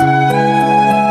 Música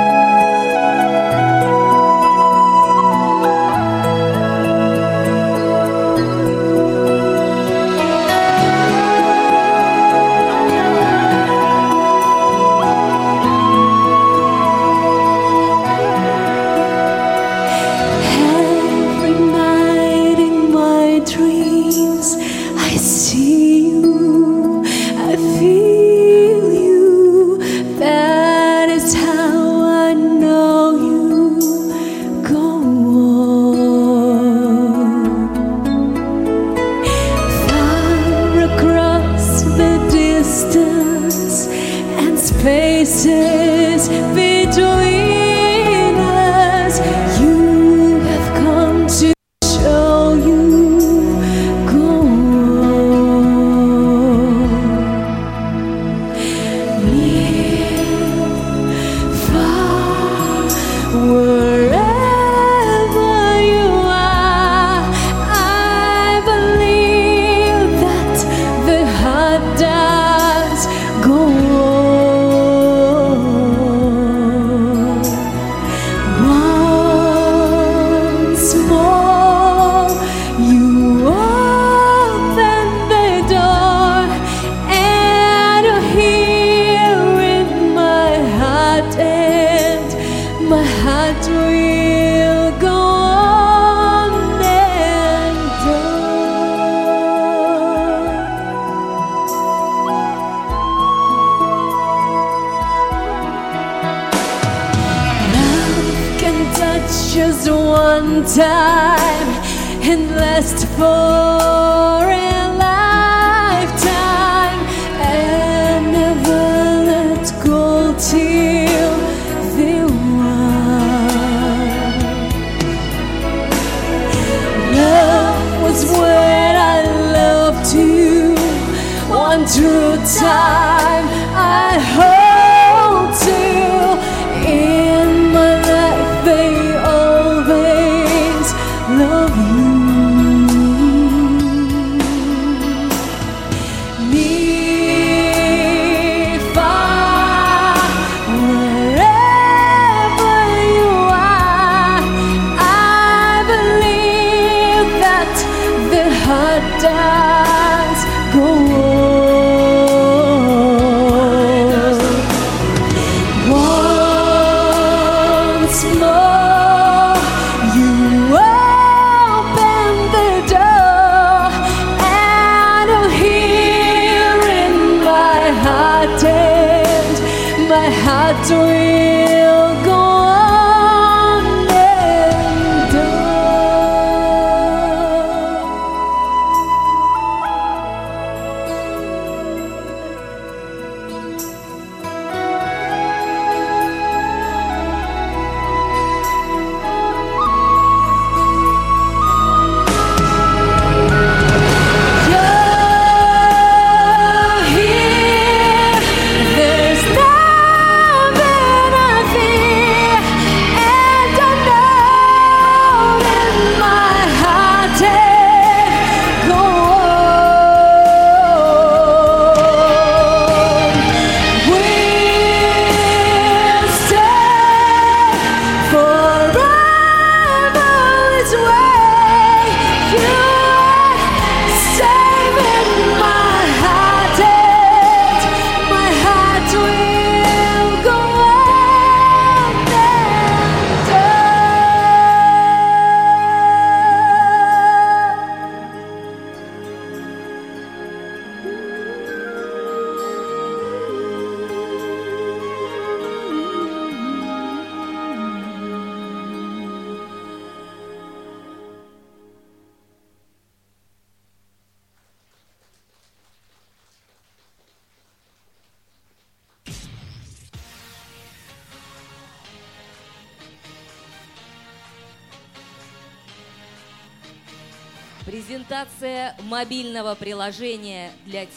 It's more.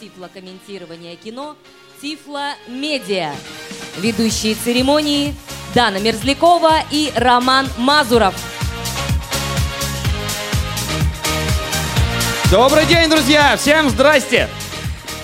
тифлокомментирования кино «Тифло-медиа». Ведущие церемонии Дана Мерзлякова и Роман Мазуров. Добрый день, друзья! Всем здрасте!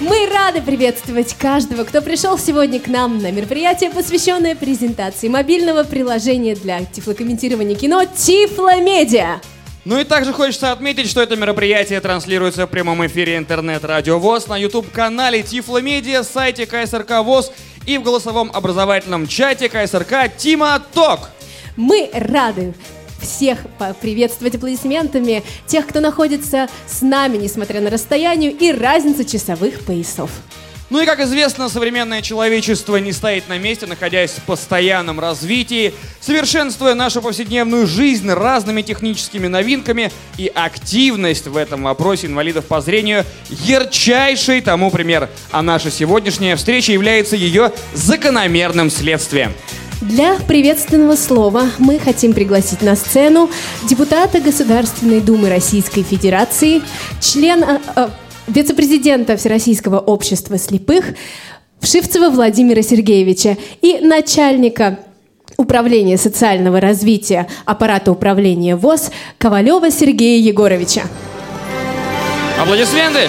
Мы рады приветствовать каждого, кто пришел сегодня к нам на мероприятие, посвященное презентации мобильного приложения для тифлокомментирования кино «Тифломедиа». Ну и также хочется отметить, что это мероприятие транслируется в прямом эфире интернет-радио ВОЗ на YouTube-канале Тифломедиа, сайте КСРК ВОЗ и в голосовом образовательном чате КСРК Тима Ток. Мы рады всех приветствовать аплодисментами тех, кто находится с нами, несмотря на расстояние и разницу часовых поясов. Ну и, как известно, современное человечество не стоит на месте, находясь в постоянном развитии, совершенствуя нашу повседневную жизнь разными техническими новинками, и активность в этом вопросе инвалидов по зрению ярчайший тому пример. А наша сегодняшняя встреча является ее закономерным следствием. Для приветственного слова мы хотим пригласить на сцену депутата Государственной Думы Российской Федерации, члена, э, вице-президента Всероссийского общества слепых Вшивцева Владимира Сергеевича и начальника Управления социального развития аппарата управления ВОЗ Ковалева Сергея Егоровича. Аплодисменты!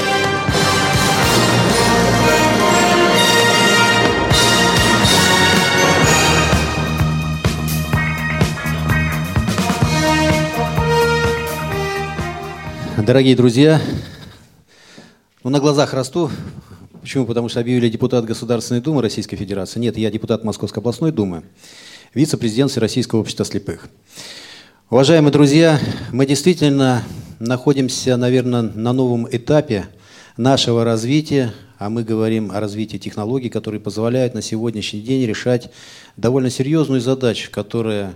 Дорогие друзья, ну, на глазах расту. Почему? Потому что объявили депутат Государственной Думы Российской Федерации. Нет, я депутат Московской областной Думы, вице-президент Всероссийского общества слепых. Уважаемые друзья, мы действительно находимся, наверное, на новом этапе нашего развития, а мы говорим о развитии технологий, которые позволяют на сегодняшний день решать довольно серьезную задачу, которая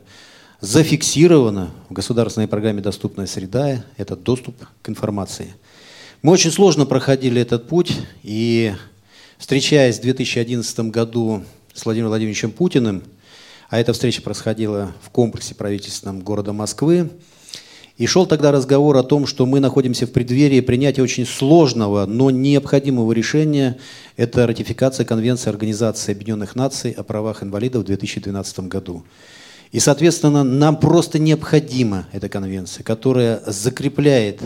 зафиксирована в государственной программе «Доступная среда» – это доступ к информации – мы очень сложно проходили этот путь, и встречаясь в 2011 году с Владимиром Владимировичем Путиным, а эта встреча происходила в комплексе правительственном города Москвы, и шел тогда разговор о том, что мы находимся в преддверии принятия очень сложного, но необходимого решения. Это ратификация Конвенции Организации Объединенных Наций о правах инвалидов в 2012 году. И, соответственно, нам просто необходима эта конвенция, которая закрепляет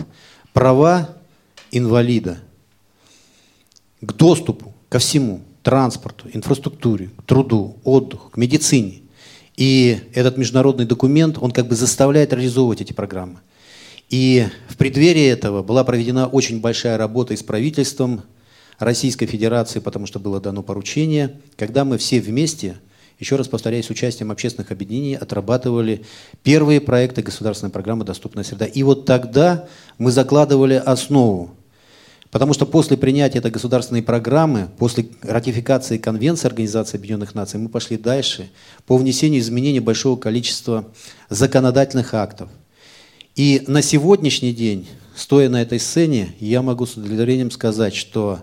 права инвалида к доступу ко всему, транспорту, инфраструктуре, к труду, отдыху, к медицине. И этот международный документ, он как бы заставляет реализовывать эти программы. И в преддверии этого была проведена очень большая работа и с правительством Российской Федерации, потому что было дано поручение, когда мы все вместе – еще раз повторяю, с участием общественных объединений отрабатывали первые проекты государственной программы «Доступная среда». И вот тогда мы закладывали основу. Потому что после принятия этой государственной программы, после ратификации Конвенции Организации Объединенных Наций, мы пошли дальше по внесению изменений большого количества законодательных актов. И на сегодняшний день, стоя на этой сцене, я могу с удовлетворением сказать, что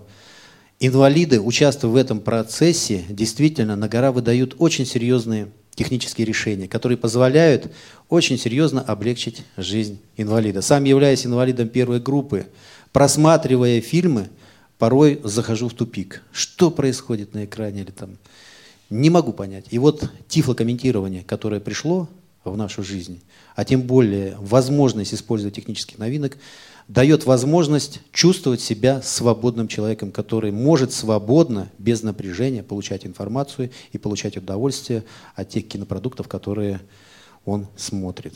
инвалиды, участвуя в этом процессе, действительно на гора выдают очень серьезные технические решения, которые позволяют очень серьезно облегчить жизнь инвалида. Сам являясь инвалидом первой группы, просматривая фильмы, порой захожу в тупик. Что происходит на экране или там? Не могу понять. И вот тифлокомментирование, которое пришло в нашу жизнь, а тем более возможность использовать технических новинок, дает возможность чувствовать себя свободным человеком, который может свободно, без напряжения получать информацию и получать удовольствие от тех кинопродуктов, которые он смотрит.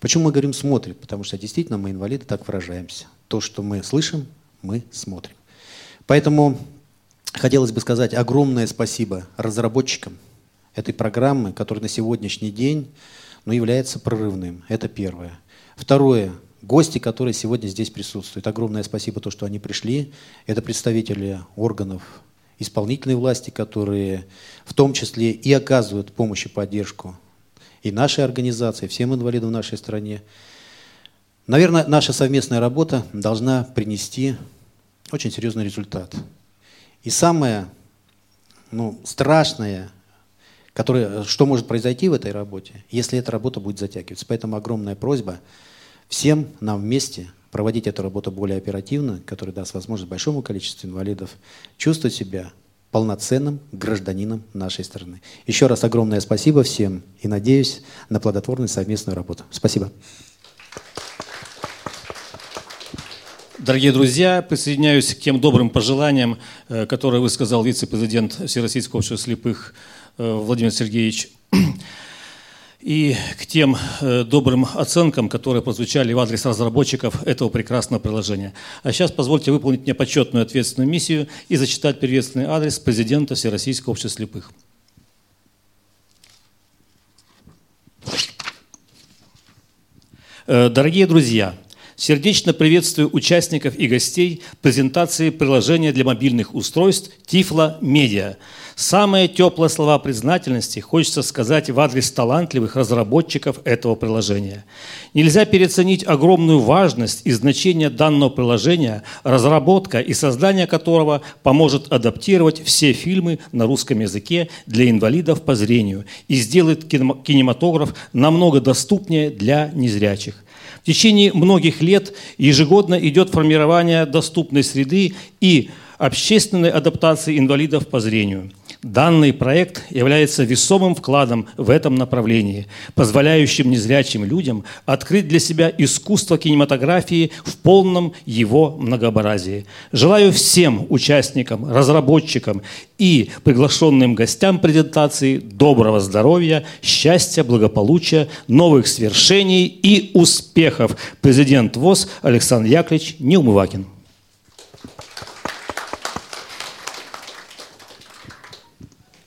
Почему мы говорим «смотрит»? Потому что действительно мы, инвалиды, так выражаемся. То, что мы слышим, мы смотрим. Поэтому хотелось бы сказать огромное спасибо разработчикам этой программы, который на сегодняшний день ну, является прорывным. Это первое. Второе гости, которые сегодня здесь присутствуют. Огромное спасибо, то, что они пришли. Это представители органов исполнительной власти, которые в том числе и оказывают помощь и поддержку и нашей организации, всем инвалидам в нашей стране. Наверное, наша совместная работа должна принести очень серьезный результат. И самое ну, страшное, которое, что может произойти в этой работе, если эта работа будет затягиваться. Поэтому огромная просьба – всем нам вместе проводить эту работу более оперативно, которая даст возможность большому количеству инвалидов чувствовать себя полноценным гражданином нашей страны. Еще раз огромное спасибо всем и надеюсь на плодотворную совместную работу. Спасибо. Дорогие друзья, присоединяюсь к тем добрым пожеланиям, э, которые высказал вице-президент Всероссийского общества слепых э, Владимир Сергеевич и к тем э, добрым оценкам, которые прозвучали в адрес разработчиков этого прекрасного приложения. А сейчас позвольте выполнить мне почетную ответственную миссию и зачитать приветственный адрес президента Всероссийского общества слепых. Э, дорогие друзья, сердечно приветствую участников и гостей презентации приложения для мобильных устройств Тифла Медиа – Самые теплые слова признательности хочется сказать в адрес талантливых разработчиков этого приложения. Нельзя переоценить огромную важность и значение данного приложения, разработка и создание которого поможет адаптировать все фильмы на русском языке для инвалидов по зрению и сделает кинематограф намного доступнее для незрячих. В течение многих лет ежегодно идет формирование доступной среды и общественной адаптации инвалидов по зрению – Данный проект является весомым вкладом в этом направлении, позволяющим незрячим людям открыть для себя искусство кинематографии в полном его многообразии. Желаю всем участникам, разработчикам и приглашенным гостям презентации доброго здоровья, счастья, благополучия, новых свершений и успехов. Президент ВОЗ Александр Яковлевич Неумывакин.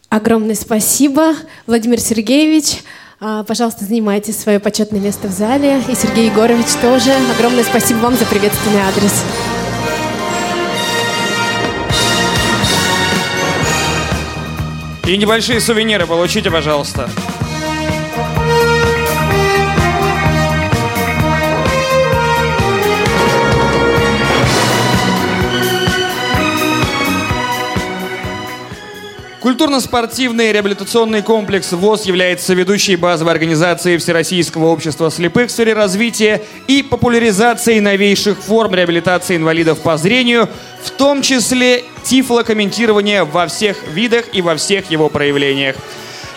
Огромное спасибо, Владимир Сергеевич. А, пожалуйста, занимайте свое почетное место в зале. И Сергей Егорович тоже. Огромное спасибо вам за приветственный адрес. И небольшие сувениры получите, пожалуйста. Культурно-спортивный реабилитационный комплекс ВОЗ является ведущей базовой организацией Всероссийского общества слепых в сфере развития и популяризации новейших форм реабилитации инвалидов по зрению, в том числе тифлокомментирования во всех видах и во всех его проявлениях.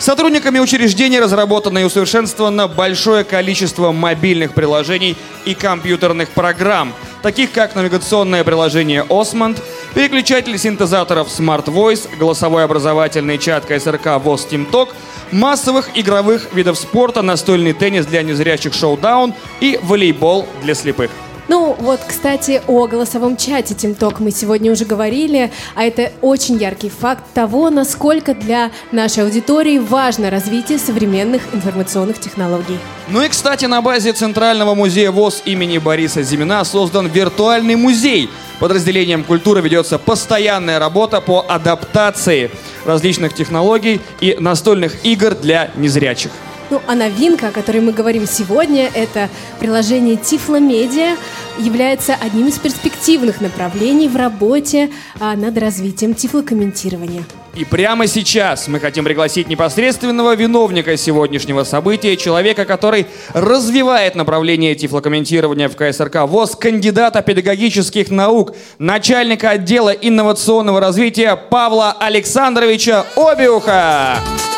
Сотрудниками учреждения разработано и усовершенствовано большое количество мобильных приложений и компьютерных программ, таких как навигационное приложение Osmond, переключатель синтезаторов Smart Voice, голосовой образовательный чат КСРК ВОЗ TeamTalk, массовых игровых видов спорта, настольный теннис для незрячих шоу-даун и волейбол для слепых. Ну вот, кстати, о голосовом чате TeamTalk мы сегодня уже говорили, а это очень яркий факт того, насколько для нашей аудитории важно развитие современных информационных технологий. Ну и, кстати, на базе Центрального музея ВОЗ имени Бориса Зимина создан виртуальный музей. Подразделением культуры ведется постоянная работа по адаптации различных технологий и настольных игр для незрячих. Ну, а новинка, о которой мы говорим сегодня, это приложение Тифло Медиа, является одним из перспективных направлений в работе а, над развитием тифлокомментирования. И прямо сейчас мы хотим пригласить непосредственного виновника сегодняшнего события, человека, который развивает направление тифлокомментирования в КСРК ВОЗ, кандидата педагогических наук, начальника отдела инновационного развития Павла Александровича Обиуха. А,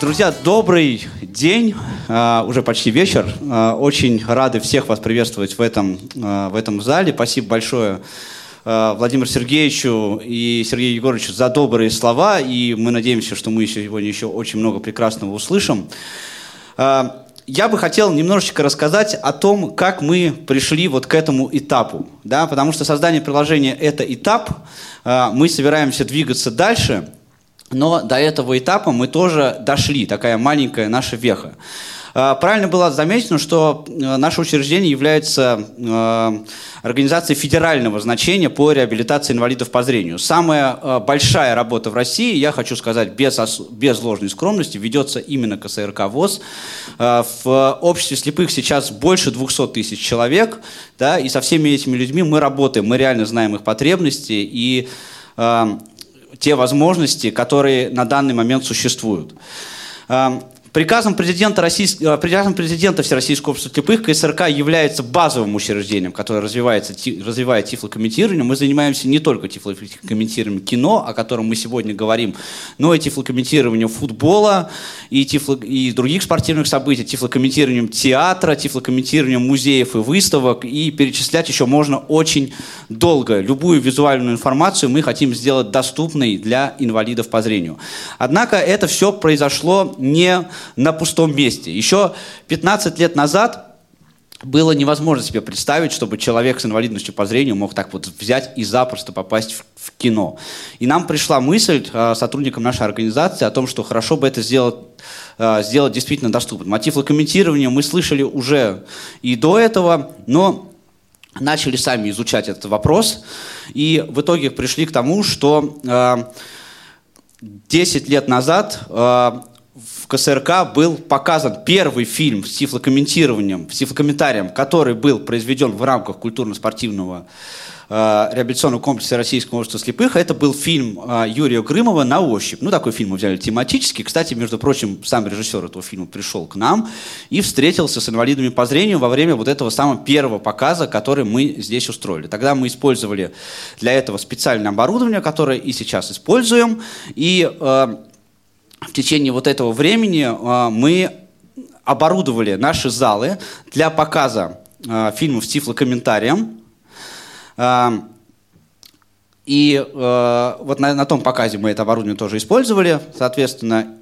друзья, добрый день, а, уже почти вечер. А, очень рады всех вас приветствовать в этом, в этом зале. Спасибо большое Владимиру Сергеевичу и Сергею Егоровичу за добрые слова, и мы надеемся, что мы сегодня еще очень много прекрасного услышим. Я бы хотел немножечко рассказать о том, как мы пришли вот к этому этапу, да, потому что создание приложения – это этап, мы собираемся двигаться дальше – но до этого этапа мы тоже дошли, такая маленькая наша веха. А, правильно было замечено, что э, наше учреждение является э, организацией федерального значения по реабилитации инвалидов по зрению. Самая э, большая работа в России, я хочу сказать без, без ложной скромности, ведется именно КСРК ВОЗ. В обществе слепых сейчас больше 200 тысяч человек, да, и со всеми этими людьми мы работаем, мы реально знаем их потребности, и те возможности, которые на данный момент существуют. Приказом президента, Российс... Э, приказом президента Всероссийского общества слепых КСРК является базовым учреждением, которое развивается, развивает тифлокомментирование. Мы занимаемся не только тифлокомментированием кино, о котором мы сегодня говорим, но и тифлокомментированием футбола и, тифло... и других спортивных событий, тифлокомментированием театра, тифлокомментированием музеев и выставок. И перечислять еще можно очень долго. Любую визуальную информацию мы хотим сделать доступной для инвалидов по зрению. Однако это все произошло не на пустом месте. Еще 15 лет назад было невозможно себе представить, чтобы человек с инвалидностью по зрению мог так вот взять и запросто попасть в, в кино. И нам пришла мысль э, сотрудникам нашей организации о том, что хорошо бы это сделать, э, сделать действительно доступным. Мотив локомментирования мы слышали уже и до этого, но начали сами изучать этот вопрос. И в итоге пришли к тому, что э, 10 лет назад э, в КСРК был показан первый фильм с тифлокомментированием, с тифлокомментарием, который был произведен в рамках культурно-спортивного э, реабилитационного комплекса Российского общества слепых. Это был фильм э, Юрия Грымова «На ощупь». Ну, такой фильм мы взяли тематический. Кстати, между прочим, сам режиссер этого фильма пришел к нам и встретился с инвалидами по зрению во время вот этого самого первого показа, который мы здесь устроили. Тогда мы использовали для этого специальное оборудование, которое и сейчас используем. И э, в течение вот этого времени а, мы оборудовали наши залы для показа а, фильмов с тифлокомментарием. А, и вот на, на том показе мы это оборудование тоже использовали, соответственно.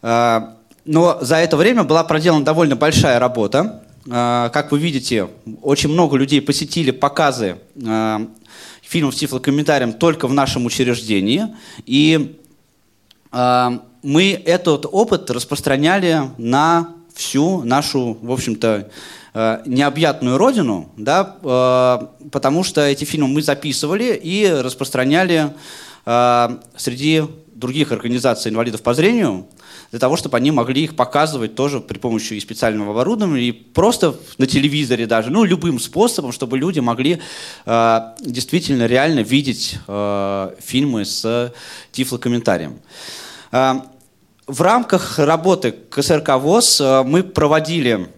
Но за это время была проделана довольно большая работа. Как вы видите, очень много людей посетили показы фильмов с тифлокомментарием только в нашем учреждении. И мы этот опыт распространяли на всю нашу, в общем-то, э, необъятную родину, да, э, потому что эти фильмы мы записывали и распространяли э, среди других организаций инвалидов по зрению, для того, чтобы они могли их показывать тоже при помощи специального оборудования, и просто на телевизоре даже, ну, любым способом, чтобы люди могли э, действительно реально видеть э, фильмы с тифлокомментарием. Эм, в рамках работы КСРК ВОЗ э, мы проводили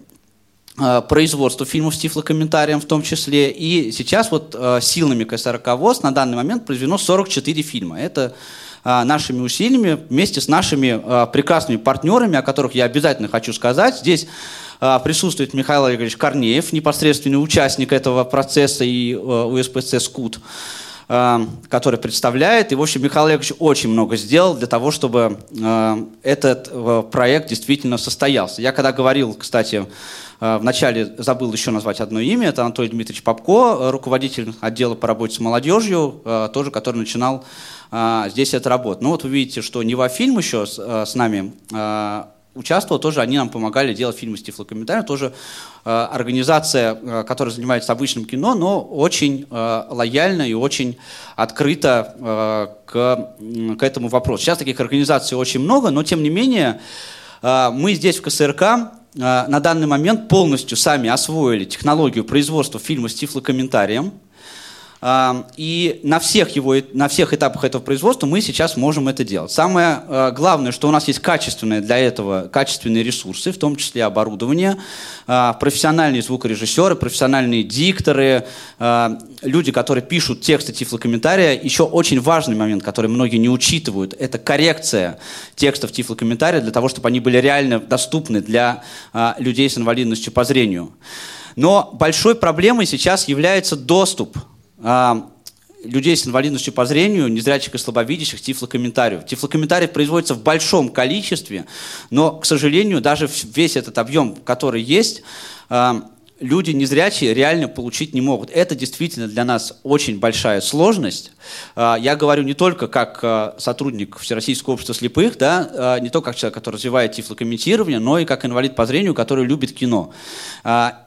э, производство фильмов с тифлокомментарием в том числе. И сейчас вот э, силами КСРК ВОЗ на данный момент произведено 44 фильма. Это нашими усилиями вместе с нашими прекрасными партнерами, о которых я обязательно хочу сказать. Здесь присутствует Михаил Олегович Корнеев, непосредственный участник этого процесса и УСПЦ «Скут». Э, который представляет. И, в общем, Михаил Олегович очень много сделал для того, чтобы э, этот э, проект действительно состоялся. Я когда говорил, кстати, Вначале забыл еще назвать одно имя. Это Анатолий Дмитриевич Попко, руководитель отдела по работе с молодежью, тоже который начинал здесь эту работу. Ну вот вы видите, что Нева фильм еще с нами участвовал, тоже они нам помогали делать фильмы с тифлокомментарием, тоже э, организация, э, которая занимается обычным кино, но очень э, лояльно и очень открыто э, к, к этому вопросу. Сейчас таких организаций очень много, но тем не менее э, мы здесь в КСРК э, на данный момент полностью сами освоили технологию производства фильма с тифлокомментарием, и на всех, его, на всех этапах этого производства мы сейчас можем это делать. Самое а, главное, что у нас есть качественные для этого качественные ресурсы, в том числе оборудование, а, профессиональные звукорежиссеры, профессиональные дикторы, а, люди, которые пишут тексты тифлокомментария. Еще очень важный момент, который многие не учитывают, это коррекция текстов тифлокомментария для того, чтобы они были реально доступны для людей с инвалидностью по зрению. Но большой проблемой сейчас является доступ а, людей с инвалидностью по зрению, незрячих и слабовидящих тифлокомментариев. Тифлокомментариев производится в большом количестве, но, к сожалению, даже весь этот объем, который есть, а, люди незрячие реально получить не могут. Это действительно для нас очень большая сложность. А, я говорю не только как сотрудник Всероссийского общества слепых, да, не только как человек, который развивает тифлокомментирование, но и как инвалид по зрению, который любит кино.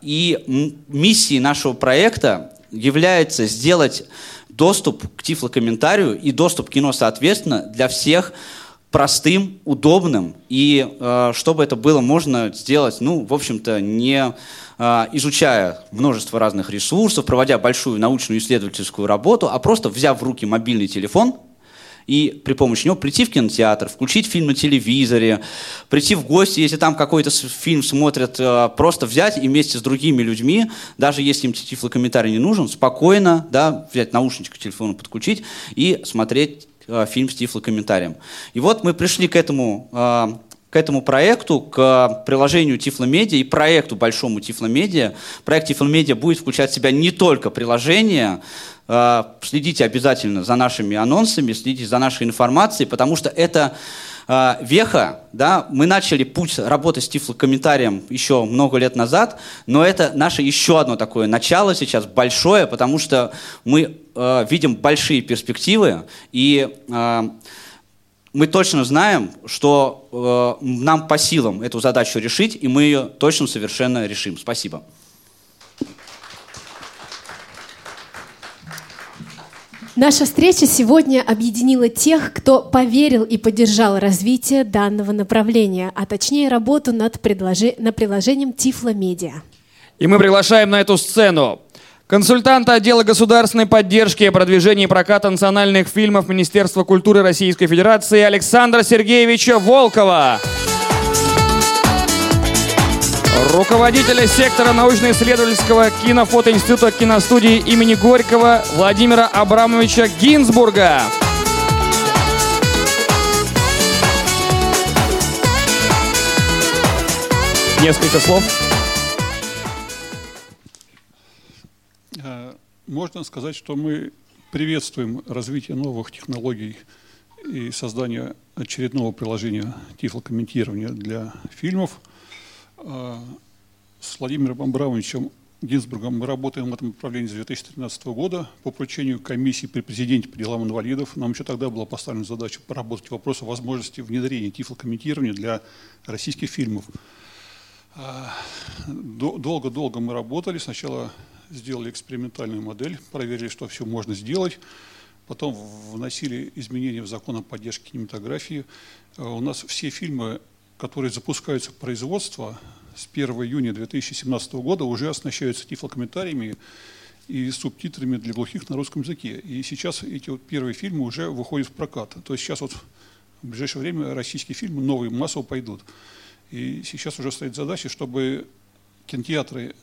И миссией нашего проекта является сделать доступ к тифлокомментарию и доступ к кино, соответственно, для всех простым, удобным, и э, чтобы это было можно сделать, ну, в общем-то, не э, изучая множество разных ресурсов, проводя большую научную исследовательскую работу, а просто взяв в руки мобильный телефон и при помощи него прийти в кинотеатр, включить фильм на телевизоре, прийти в гости, если там какой-то фильм смотрят, э, просто взять и вместе с другими людьми, даже если им тифлокомментарий не нужен, спокойно да, взять наушничек к подключить и смотреть э, фильм с тифлокомментарием. И вот мы пришли к этому э, к этому проекту, к приложению Тифломедиа и проекту большому Тифломедиа. Проект Тифломедиа будет включать в себя не только приложение, следите обязательно за нашими анонсами, следите за нашей информацией, потому что это э, веха, да, мы начали путь работы с тифлокомментарием еще много лет назад, но это наше еще одно такое начало сейчас, большое, потому что мы э, видим большие перспективы, и мы точно знаем, что э, нам по силам эту задачу решить, и мы ее точно совершенно решим. Спасибо. Наша встреча сегодня объединила тех, кто поверил и поддержал развитие данного направления, а точнее работу над, предложи... над приложением Тифло Медиа. И мы приглашаем на эту сцену Консультанта отдела государственной поддержки и продвижения проката национальных фильмов Министерства культуры Российской Федерации Александра Сергеевича Волкова. Руководителя сектора научно-исследовательского кинофотоинститута киностудии имени Горького Владимира Абрамовича Гинзбурга. Несколько слов. Можно сказать, что мы приветствуем развитие новых технологий и создание очередного приложения тифлокомментирования для фильмов. А, с Владимиром Абрамовичем Гинзбургом мы работаем в этом направлении с 2013 года по поручению комиссии при президенте по делам инвалидов. Нам еще тогда была поставлена задача поработать вопрос о возможности внедрения тифлокомментирования для российских фильмов. А, долго-долго мы работали. Сначала сделали экспериментальную модель, проверили, что все можно сделать. Потом вносили изменения в закон о поддержке кинематографии. Э, у нас все фильмы, которые запускаются в производство с 1 июня 2017 года, уже оснащаются тифлокомментариями и субтитрами для глухих на русском языке. И сейчас эти вот первые фильмы уже выходят в прокат. То есть сейчас вот в ближайшее время российские фильмы новые массово пойдут. И сейчас уже стоит задача, чтобы кинотеатры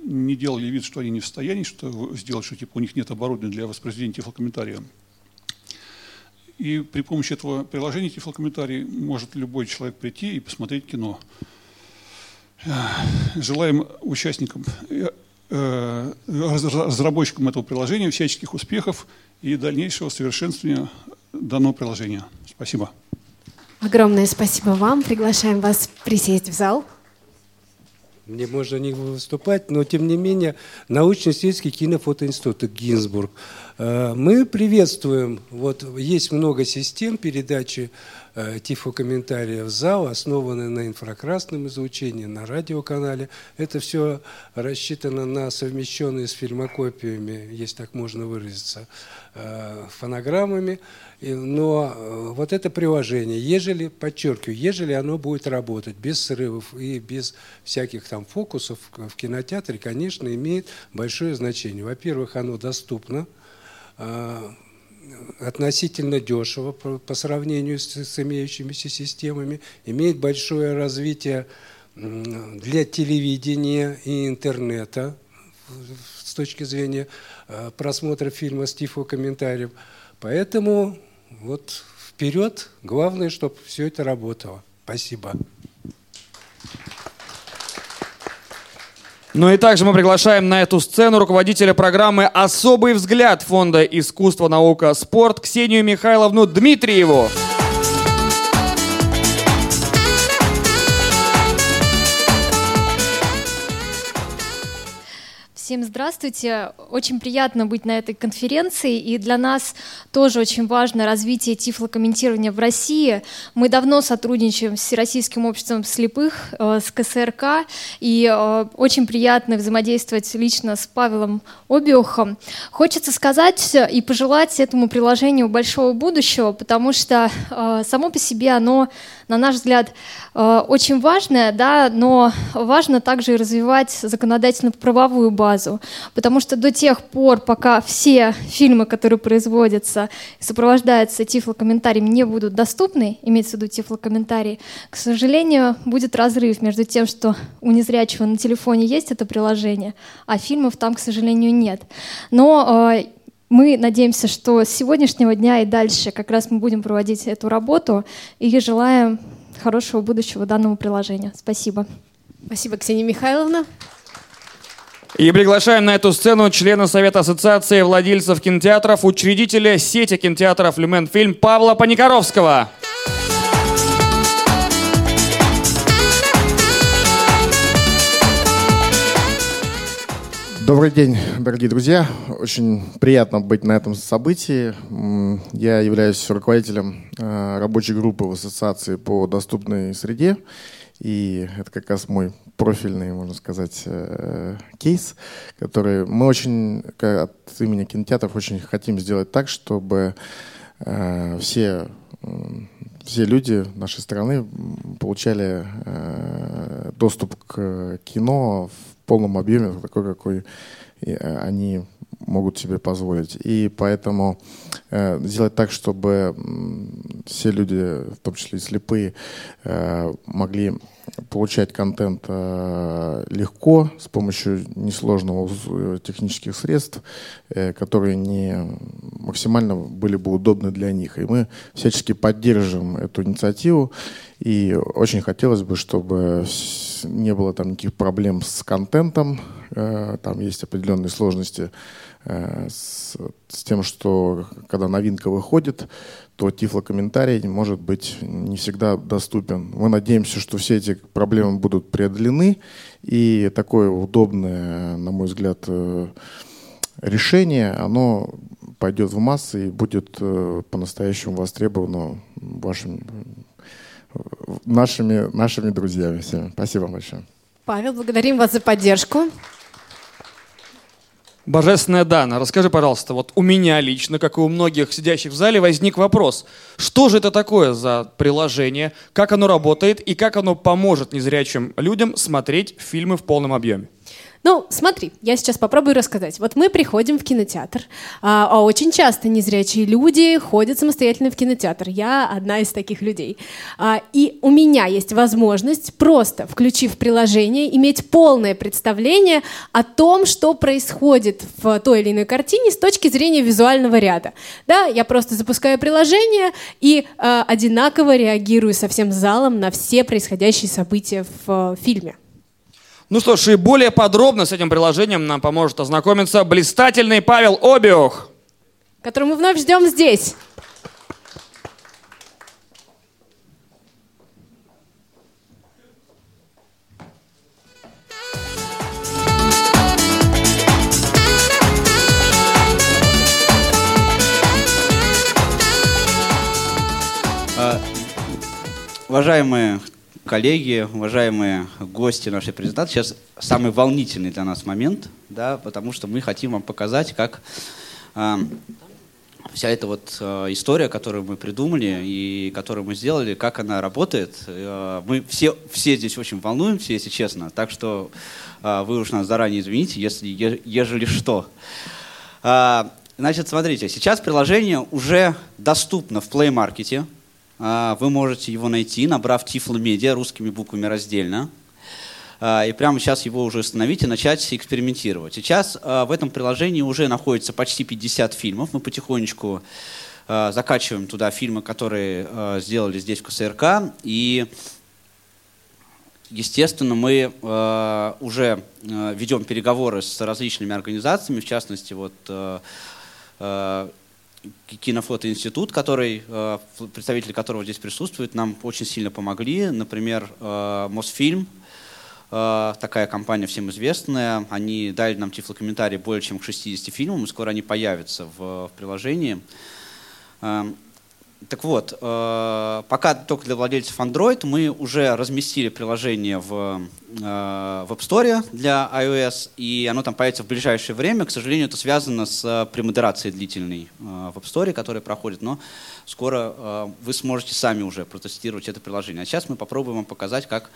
не делали вид, что они не в состоянии что сделать, что типа у них нет оборудования для воспроизведения тифлокомментария. И при помощи этого приложения тифлокомментарий может любой человек прийти и посмотреть кино. Желаем участникам, э, э, разработчикам этого приложения всяческих успехов и дальнейшего совершенствования данного приложения. Спасибо. Огромное спасибо вам. Приглашаем вас присесть в зал. Мне можно не выступать, но тем не менее научно-исследовательский кинофотоинститут Гинзбург. Э, мы приветствуем, вот есть много систем передачи э, тифокомментариев в зал, основанные на инфракрасном излучении, на радиоканале. Это все рассчитано на совмещенные с фильмокопиями, если так можно выразиться, э, фонограммами. Но вот это приложение, ежели, подчеркиваю, ежели оно будет работать без срывов и без всяких там фокусов в кинотеатре, конечно, имеет большое значение. Во-первых, оно доступно, относительно дешево по, сравнению с, имеющимися системами, имеет большое развитие для телевидения и интернета с точки зрения э, просмотра фильма с тифо-комментарием. Поэтому вот вперед, главное, чтобы все это работало. Спасибо. Ну и также мы приглашаем на эту сцену руководителя программы «Особый взгляд» Фонда искусства, наука, спорт Ксению Михайловну Дмитриеву. Всем здравствуйте. Очень приятно быть на этой конференции. И для нас тоже очень важно развитие тифлокомментирования в России. Мы давно сотрудничаем с Всероссийским обществом слепых, э, с КСРК. И э, очень приятно взаимодействовать лично с Павелом Обиухом. Хочется сказать и пожелать этому приложению большого будущего, потому что э, само по себе оно на наш взгляд, очень важное, да, но важно также и развивать законодательно-правовую базу сразу. Потому что до тех пор, пока все фильмы, которые производятся и сопровождаются тифлокомментариями, не будут доступны, имеется в виду тифлокомментарии, к сожалению, будет разрыв между тем, что у незрячего на телефоне есть это приложение, а фильмов там, к сожалению, нет. Но э, мы надеемся, что с сегодняшнего дня и дальше как раз мы будем проводить эту работу и желаем хорошего будущего данному приложению. Спасибо. Спасибо, Ксения Михайловна. И приглашаем на эту сцену члена Совета Ассоциации владельцев кинотеатров, учредителя сети кинотеатров «Люмен Фильм» Павла Паникоровского. Добрый день, дорогие друзья. Очень приятно быть на этом событии. Я являюсь руководителем э, рабочей группы в Ассоциации по доступной среде. И это как раз мой профильный, можно сказать, э, кейс, который мы очень от имени кинотеатров очень хотим сделать так, чтобы э, все все люди нашей страны получали доступ к кино в полном объеме, такой, какой э, они могут себе позволить. И поэтому э, сделать так, чтобы все люди, в том числе и слепые, э, могли получать контент э, легко с помощью несложного э, технических средств, э, которые не максимально были бы удобны для них. И мы всячески поддерживаем эту инициативу. И очень хотелось бы, чтобы не было там никаких проблем с контентом. Э, там есть определенные сложности э, с, с тем, что когда новинка выходит, то тифлокомментарий может быть не всегда доступен. Мы надеемся, что все эти проблемы будут преодолены, и такое удобное, на мой взгляд, э, решение, оно пойдет в массы и будет по-настоящему востребовано вашими нашими, нашими друзьями. Всеми. Спасибо большое. Павел, благодарим вас за поддержку. Божественная Дана, расскажи, пожалуйста, вот у меня лично, как и у многих сидящих в зале, возник вопрос. Что же это такое за приложение, как оно работает и как оно поможет незрячим людям смотреть фильмы в полном объеме? Ну, смотри, я сейчас попробую рассказать. Вот мы приходим в кинотеатр, а, а очень часто незрячие люди ходят самостоятельно в кинотеатр. Я одна из таких людей. А, и у меня есть возможность, просто включив приложение, иметь полное представление о том, что происходит в той или иной картине с точки зрения визуального ряда. Да, я просто запускаю приложение и а, одинаково реагирую со всем залом на все происходящие события в э, фильме. Ну что ж, и более подробно с этим приложением нам поможет ознакомиться блистательный Павел Обиух. Которого мы вновь ждем здесь. А, уважаемые коллеги, уважаемые гости нашей презентации, сейчас самый волнительный для нас момент, да, потому что мы хотим вам показать, как э, вся эта вот э, история, которую мы придумали и которую мы сделали, как она работает. Э, мы все, все здесь очень волнуемся, если честно, так что э, вы уж нас заранее извините, если, е, ежели что. Э, значит, смотрите, сейчас приложение уже доступно в Play Market, вы можете его найти, набрав Tiflo Media русскими буквами раздельно. А, и прямо сейчас его уже установить и начать экспериментировать. Сейчас а, в этом приложении уже находится почти 50 фильмов. Мы потихонечку закачиваем туда фильмы, которые сделали здесь в КСРК. И, естественно, мы уже ведем переговоры с различными организациями, в частности, вот кинофотоинститут, который, э, представители которого здесь присутствуют, нам очень сильно помогли. Например, э, Мосфильм, э, такая компания всем известная, они дали нам тифлокомментарий более чем к 60 фильмам, и скоро они появятся в, в приложении. Так вот, э, пока только для владельцев Android мы уже разместили приложение в, э, в App Store для iOS, и оно там появится в ближайшее время. К сожалению, это связано с премодерацией длительной э, в App Store, которая проходит, но скоро вы сможете сами уже протестировать это приложение. А сейчас мы попробуем вам показать, как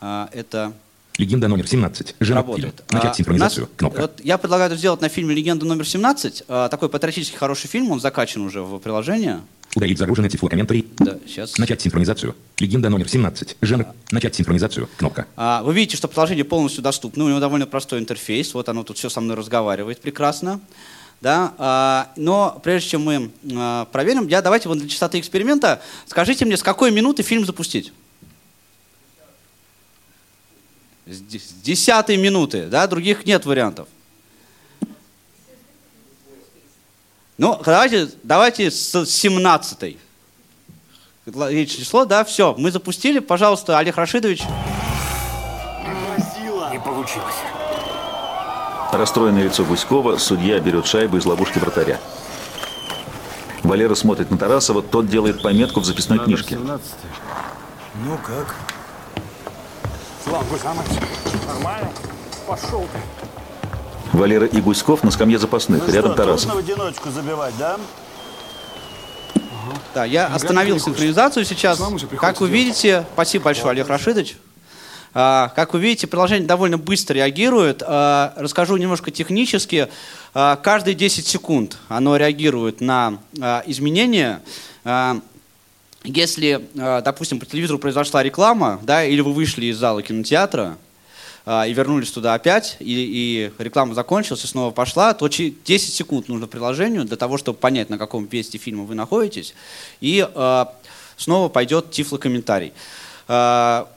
это Легенда номер 17. Жена работает. фильм. Начать А, синхронизацию. нас- Кнопка. вот я предлагаю это сделать на фильме «Легенда номер 17». А, Такой патриотический хороший фильм, он закачан уже в приложение. Удалить загруженный тифлокомментарий. Да, сейчас. Начать синхронизацию. Легенда номер 17. Жанр. Начать синхронизацию. Кнопка. А, Вы видите, что приложение полностью доступно, у него довольно простой интерфейс, вот оно тут все со мной разговаривает прекрасно. Да? а, Но прежде чем мы а, проверим, я давайте вот для чистоты эксперимента скажите мне, с какой минуты фильм запустить? С десятой минуты, да, других нет вариантов. Ну, давайте, давайте с 17 Речь число, да, все, мы запустили, пожалуйста, Олег Рашидович. Не получилось. Расстроенное лицо Гуськова, судья берет шайбу из ловушки вратаря. Валера смотрит на Тарасова, тот делает пометку в записной книжке. Ну как? Слава Гусамович, нормально? Пошел ты. Валера и Гуськов на скамье запасных, Ну рядом что, Тарасов. в одиночку забивать, да? Да, я остановил синхронизацию сейчас. Как вы видите, спасибо большое, Олег Рашидович. А, Как вы видите, приложение довольно быстро реагирует. А, Расскажу немножко технически. А, Каждые 10 секунд оно реагирует на а, изменения. А, Если, а, допустим, по телевизору произошла реклама, да, или вы вышли из зала кинотеатра, и вернулись туда опять, и, и реклама закончилась, и снова пошла, то чи- 10 секунд нужно приложению для того, чтобы понять, на каком месте фильма вы находитесь, и а, снова пойдет тифлокомментарий. А,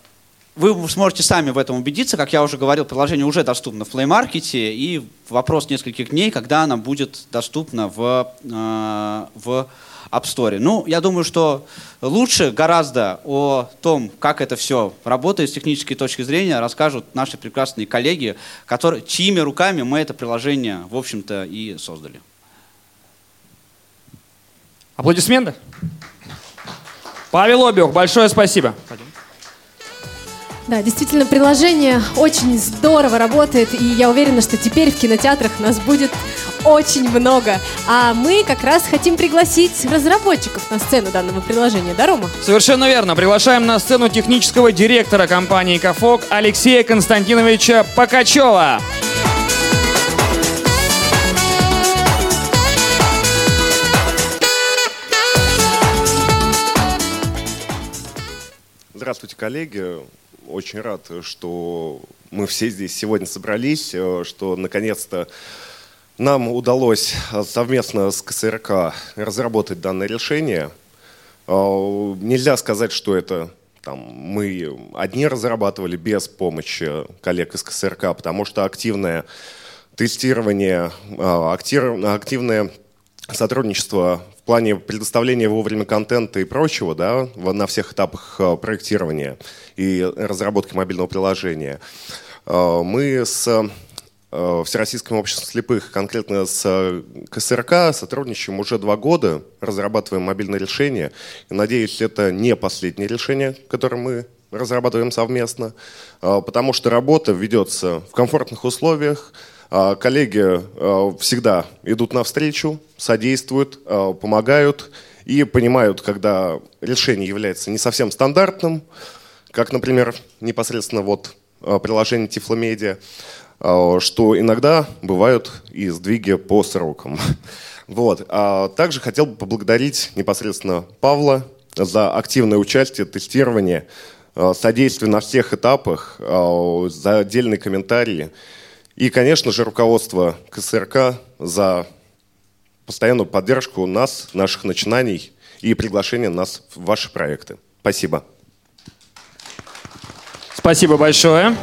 вы сможете сами в этом убедиться, как я уже говорил, приложение уже доступно в Play Market, и вопрос нескольких дней, когда оно будет доступно в, а, в App Store. Ну, я думаю, что лучше гораздо о том, как это все работает с технической точки зрения, расскажут наши прекрасные коллеги, которые, чьими руками мы это приложение, в общем-то, и создали. Аплодисменты. Павел Обиух, большое спасибо. Да, действительно, приложение очень здорово работает, и я уверена, что теперь в кинотеатрах нас будет очень много. А мы как раз хотим пригласить разработчиков на сцену данного приложения. Да, Рома? Совершенно верно. Приглашаем на сцену технического директора компании «Кафок» Алексея Константиновича Покачева. Здравствуйте, коллеги. Очень рад, что мы все здесь сегодня собрались, э, что наконец-то нам удалось совместно с КСРК разработать данное решение. Э, Нельзя сказать, что это там, мы одни разрабатывали без помощи коллег из КСРК, потому что активное тестирование, э, активное сотрудничество плане предоставления вовремя контента и прочего, да, на всех этапах э, проектирования и разработки мобильного приложения. Э, Мы с э, Всероссийским обществом слепых, конкретно с КСРК, сотрудничаем уже два года, разрабатываем мобильное решение. И, надеюсь, это не последнее решение, которое мы разрабатываем совместно, потому что работа ведется в комфортных условиях, Коллеги э, всегда идут навстречу, содействуют, э, помогают и понимают, когда решение является не совсем стандартным, как, например, непосредственно вот приложение Тифломедиа, что иногда бывают и сдвиги по срокам. Вот. А также хотел бы поблагодарить непосредственно Павла за активное участие, тестирование, содействие на всех этапах, за отдельные комментарии. И, конечно же, руководство КСРК за постоянную поддержку нас, наших начинаний и приглашение нас в ваши проекты. Спасибо. Спасибо большое.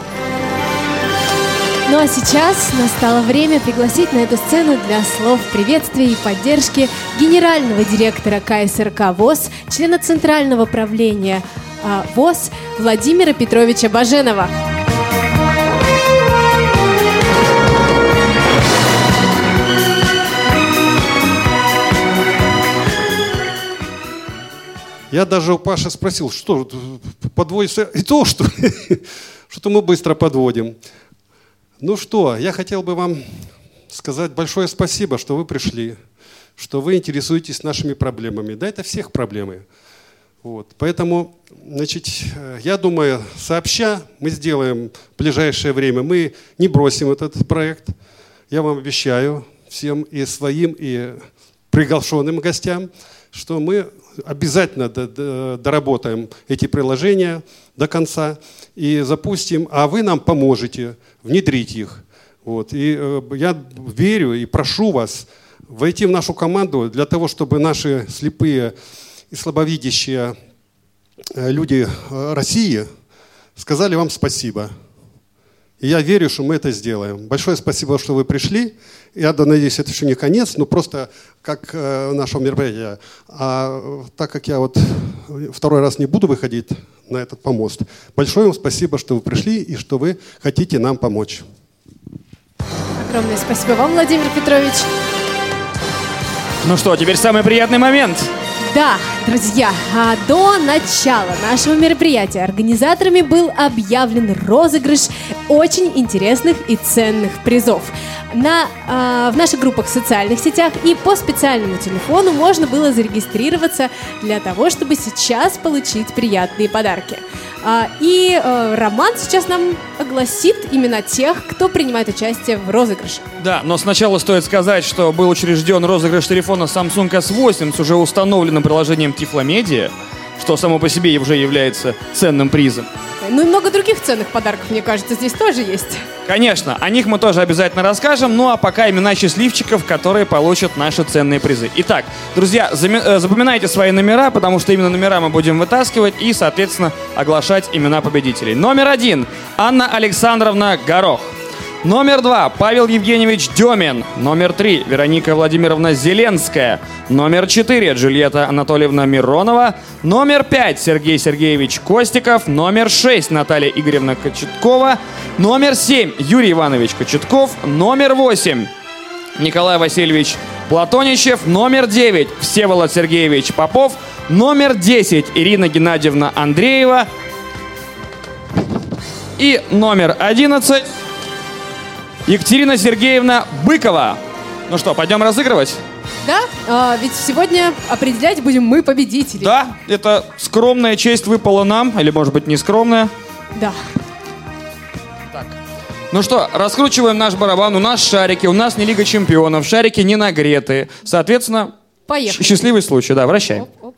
Ну а сейчас настало время пригласить на эту сцену для слов приветствия и поддержки генерального директора КСРК ВОЗ, члена Центрального правления а, ВОЗ Владимира Петровича Баженова. Я даже у Паши спросил, что подводится и то, что что-то мы быстро подводим. Ну что, я хотел бы вам сказать большое спасибо, что вы пришли, что вы интересуетесь нашими проблемами. Да, это всех проблемы. Вот. Поэтому, значит, э, я думаю, сообща мы сделаем в ближайшее время, мы не бросим этот проект. Я вам обещаю всем и своим, и приглашенным гостям, что мы обязательно доработаем эти приложения до конца и запустим, а вы нам поможете внедрить их. Вот. И э, я верю и прошу вас войти в нашу команду для того, чтобы наши слепые и слабовидящие э, люди э, России сказали вам спасибо. И я верю, что мы это сделаем. Большое спасибо, что вы пришли. Я да, надеюсь, это еще не конец, но просто как э, нашего мероприятия. А так как я вот второй раз не буду выходить на этот помост, большое вам спасибо, что вы пришли и что вы хотите нам помочь. Огромное спасибо вам, Владимир Петрович. Ну что, теперь самый приятный момент. Да, друзья, а до начала нашего мероприятия организаторами был объявлен розыгрыш очень интересных и ценных призов. На, а, в наших группах в социальных сетях и по специальному телефону можно было зарегистрироваться для того, чтобы сейчас получить приятные подарки. А, и э, Роман сейчас нам огласит имена тех, кто принимает участие в розыгрыше. Да, но сначала стоит сказать, что был учрежден розыгрыш телефона Samsung S8 с уже установленным приложением Тифломедиа, что само по себе уже является ценным призом. Ну и много других ценных подарков, мне кажется, здесь тоже есть. Конечно, о них мы тоже обязательно расскажем, ну а пока имена счастливчиков, которые получат наши ценные призы. Итак, друзья, э, запоминайте свои номера, потому что именно номера мы будем вытаскивать и, соответственно, оглашать имена победителей. Номер один – Анна Александровна Горох. Номер два – Павел Евгеньевич Демин. Номер три – Вероника Владимировна Зеленская. Номер четыре – Джульетта Анатольевна Миронова. Номер пять – Сергей Сергеевич Костиков. Номер шесть – Наталья Игоревна Кочеткова. Номер семь – Юрий Иванович Кочетков. Номер восемь – Николай Васильевич Платоничев. Номер 9 – Всеволод Сергеевич Попов. Номер 10 – Ирина Геннадьевна Андреева. И номер 11 – Екатерина Сергеевна Быкова. Ну что, пойдем разыгрывать? Да? А, ведь сегодня определять будем мы победителей. Да, это скромная честь выпала нам, или может быть не скромная. Да. Ну что, раскручиваем наш барабан, у нас шарики, у нас не Лига Чемпионов, шарики не нагретые. Соответственно, Поехали. счастливый случай, да, вращаем. Оп.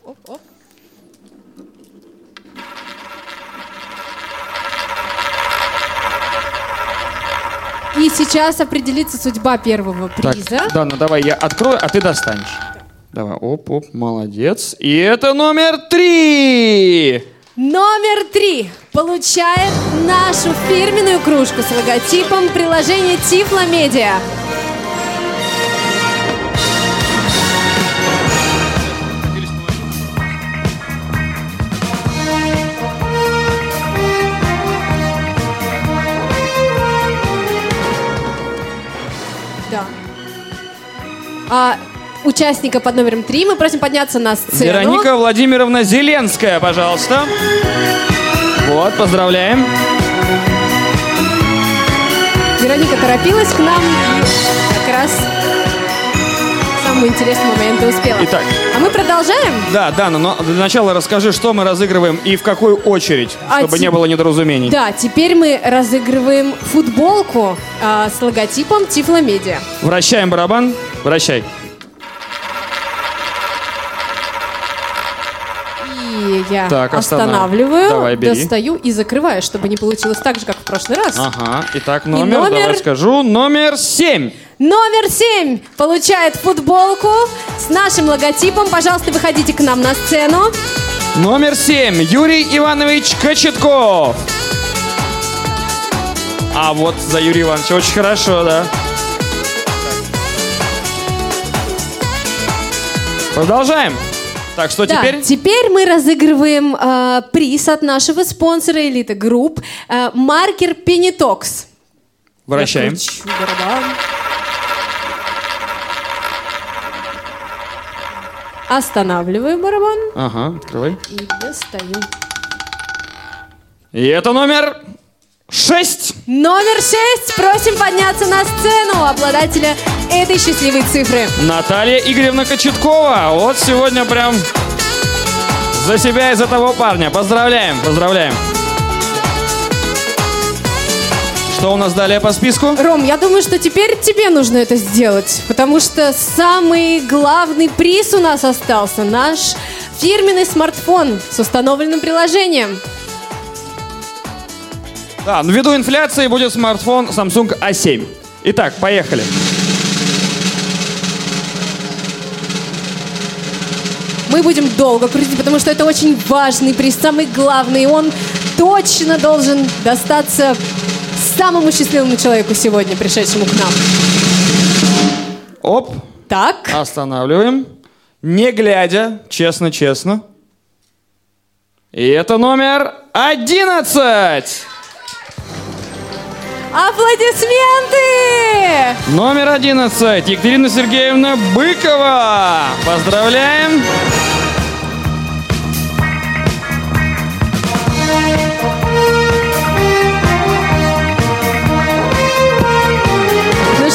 И сейчас определится судьба первого приза. Так, Дана, давай я открою, а ты достанешь. Давай, оп, оп, молодец. И это номер три! Номер три получает нашу фирменную кружку с логотипом приложения Тифло Медиа. А, участника под номером три мы просим подняться на сцену. Вероника Владимировна Зеленская, пожалуйста. Вот, поздравляем. Вероника торопилась к нам к самому интересному моменту успела. Итак. А мы продолжаем? Да, Дана, но для начала расскажи, что мы разыгрываем и в какую очередь, А чтобы те- не было недоразумений. Да, теперь мы разыгрываем футболку а, с логотипом Тифло Медиа. Вращаем барабан. Вращай. И я Так, останавливаю, Давай, бери. достаю и закрываю, чтобы не получилось так же, как в прошлый раз. Ага. Итак, номер, номер? давай скажу. Номер семь. Номер семь получает футболку с нашим логотипом. Пожалуйста, выходите к нам на сцену. Номер семь. Юрий Иванович Кочетков. А вот за Юрия Ивановича очень хорошо, да. Продолжаем. Так, что Да, теперь? теперь мы разыгрываем э, приз от нашего спонсора Элита Групп. э, маркер PennyTalks. Вращаем. Я кручу Останавливаю барабан Ага, открывай. и достаю. И это номер шесть. Номер шесть. Просим подняться на сцену обладателя этой счастливой цифры. Наталья Игоревна Кочеткова. Вот сегодня прям За себя и за того парня. Поздравляем, поздравляем. Что у нас далее по списку? Ром, я думаю, что теперь тебе нужно это сделать, потому что самый главный приз у нас остался. Наш фирменный смартфон с установленным приложением. Да, ну ввиду инфляции будет смартфон Samsung A7. Итак, поехали. Мы будем долго крутить, потому что это очень важный приз, самый главный. Он точно должен достаться самому счастливому человеку сегодня, пришедшему к нам. Оп. Так. Останавливаем. Не глядя, честно-честно. И это номер 11. Аплодисменты! Номер 11. Екатерина Сергеевна Быкова. Поздравляем.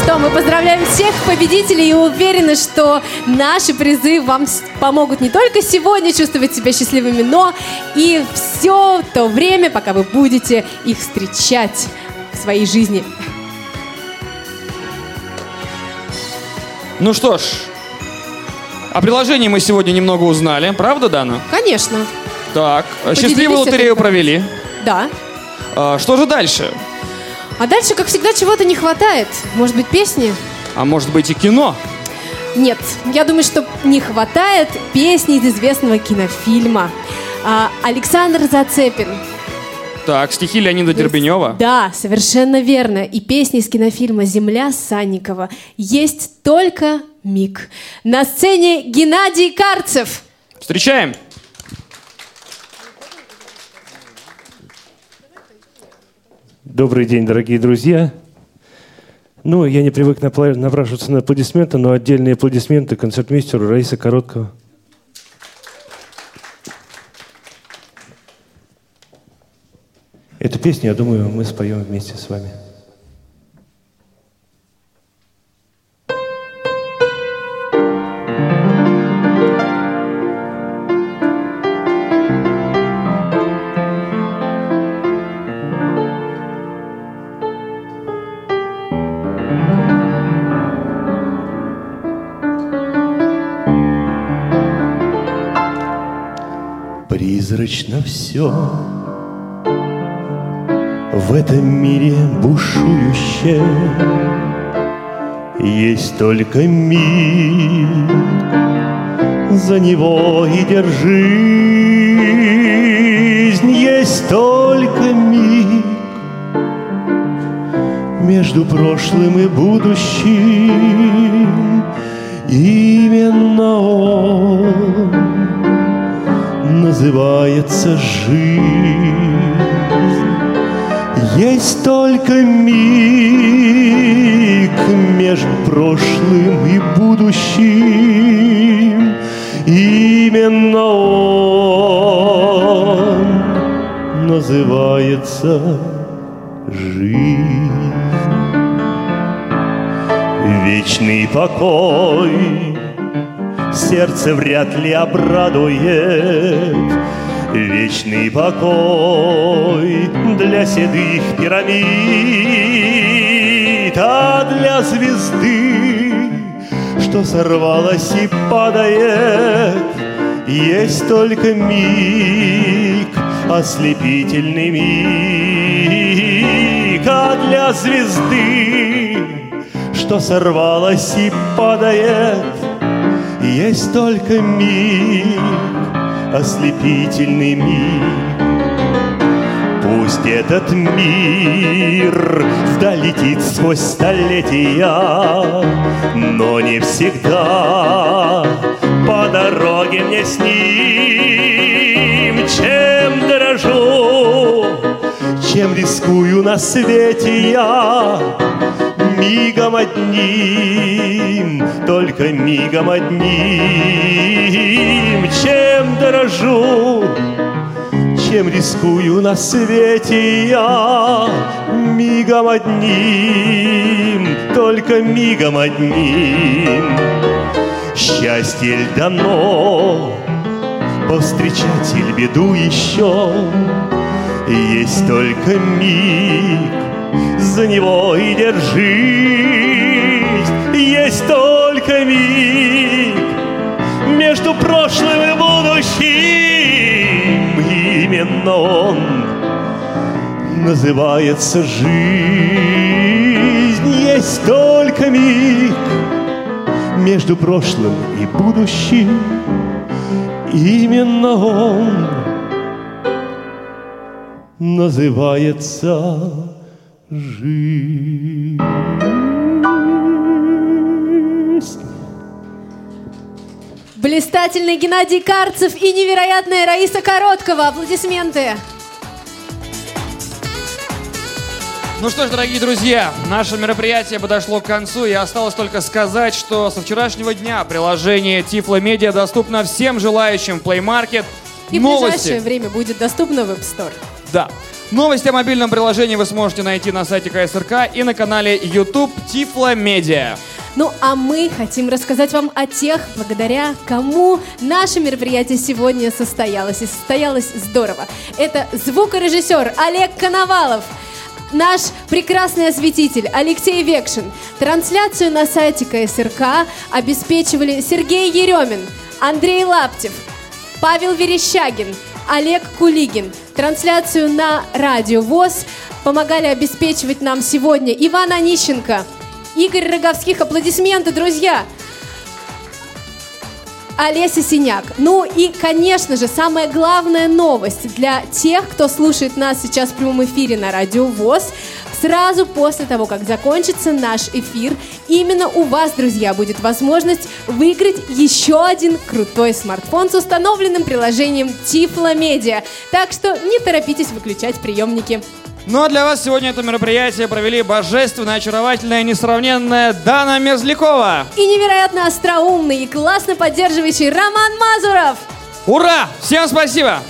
Что, мы поздравляем всех победителей и уверены, что наши призы вам помогут не только сегодня чувствовать себя счастливыми, но и все то время, пока вы будете их встречать в своей жизни. Ну что ж, о приложении мы сегодня немного узнали. Правда, Дана? Конечно. Так, Поделились счастливую этой лотерею провели. Да. А, Что же дальше? А дальше, как всегда, чего-то не хватает. Может быть, песни? А может быть и кино? Нет, я думаю, что не хватает песни из известного кинофильма. А, Александр Зацепин. Так, стихи Леонида Дербенева. Да, совершенно верно. И песни из кинофильма «Земля» Санникова «Есть только миг». На сцене Геннадий Карцев. Встречаем. Добрый день, дорогие друзья. Ну, я не привык напрашиваться на аплодисменты, но отдельные аплодисменты концертмейстеру Раиса Короткого. Эту песню, я думаю, мы споем вместе с вами. Призрачно все в этом мире бушующее Есть только миг, за него и держись Есть только миг. Между прошлым и будущим Именно он называется жизнь. Есть только миг между прошлым и будущим. Именно он называется жизнь. Вечный покой сердце вряд ли обрадует. Вечный покой для седых пирамид А для звезды, что сорвалась и падает. Есть только миг, ослепительный миг А для звезды, что сорвалась и падает есть только миг, ослепительный миг. Пусть этот мир долетит сквозь столетия, но не всегда по дороге мне с ним. Чем рискую на свете я, мигом одним, только мигом одним, чем дорожу, чем рискую на свете я, мигом одним, только мигом одним. Счастье ль дано повстречатель беду еще. Есть только миг, за него и держись. Есть только миг между прошлым и будущим. Именно он называется жизнь. Есть только миг между прошлым и будущим. Именно он называется жизнь. Блистательный Геннадий Карцев и невероятная Раиса Короткова. Аплодисменты. Ну что ж, дорогие друзья, наше мероприятие подошло к концу, и осталось только сказать, что со вчерашнего дня приложение Тифло Медиа доступно всем желающим в Play Market. И в Новости. ближайшее время будет доступно в App Store. Да. Новости о мобильном приложении вы сможете найти на сайте КСРК и на канале YouTube Тифло Медиа. Ну а мы хотим рассказать вам о тех, благодаря кому наше мероприятие сегодня состоялось. И состоялось здорово. Это звукорежиссер Олег Коновалов, наш прекрасный осветитель Алексей Векшин. Трансляцию на сайте КСРК обеспечивали Сергей Еремин, Андрей Лаптев, Павел Верещагин, Олег Кулигин. Трансляцию на Радио ВОЗ помогали обеспечивать нам сегодня Иван Онищенко, Игорь Роговских. Аплодисменты, друзья! Олеся Синяк. Ну и, конечно же, самая главная новость для тех, кто слушает нас сейчас в прямом эфире на Радио ВОЗ. Сразу после того, как закончится наш эфир, именно у вас, друзья, будет возможность выиграть еще один крутой смартфон с установленным приложением Тифло Медиа. Так что не торопитесь выключать приемники. Ну а для вас сегодня это мероприятие провели божественная, очаровательная, несравненная Дана Мерзлякова. И невероятно остроумный и классно поддерживающий Роман Мазуров. Ура! Всем спасибо!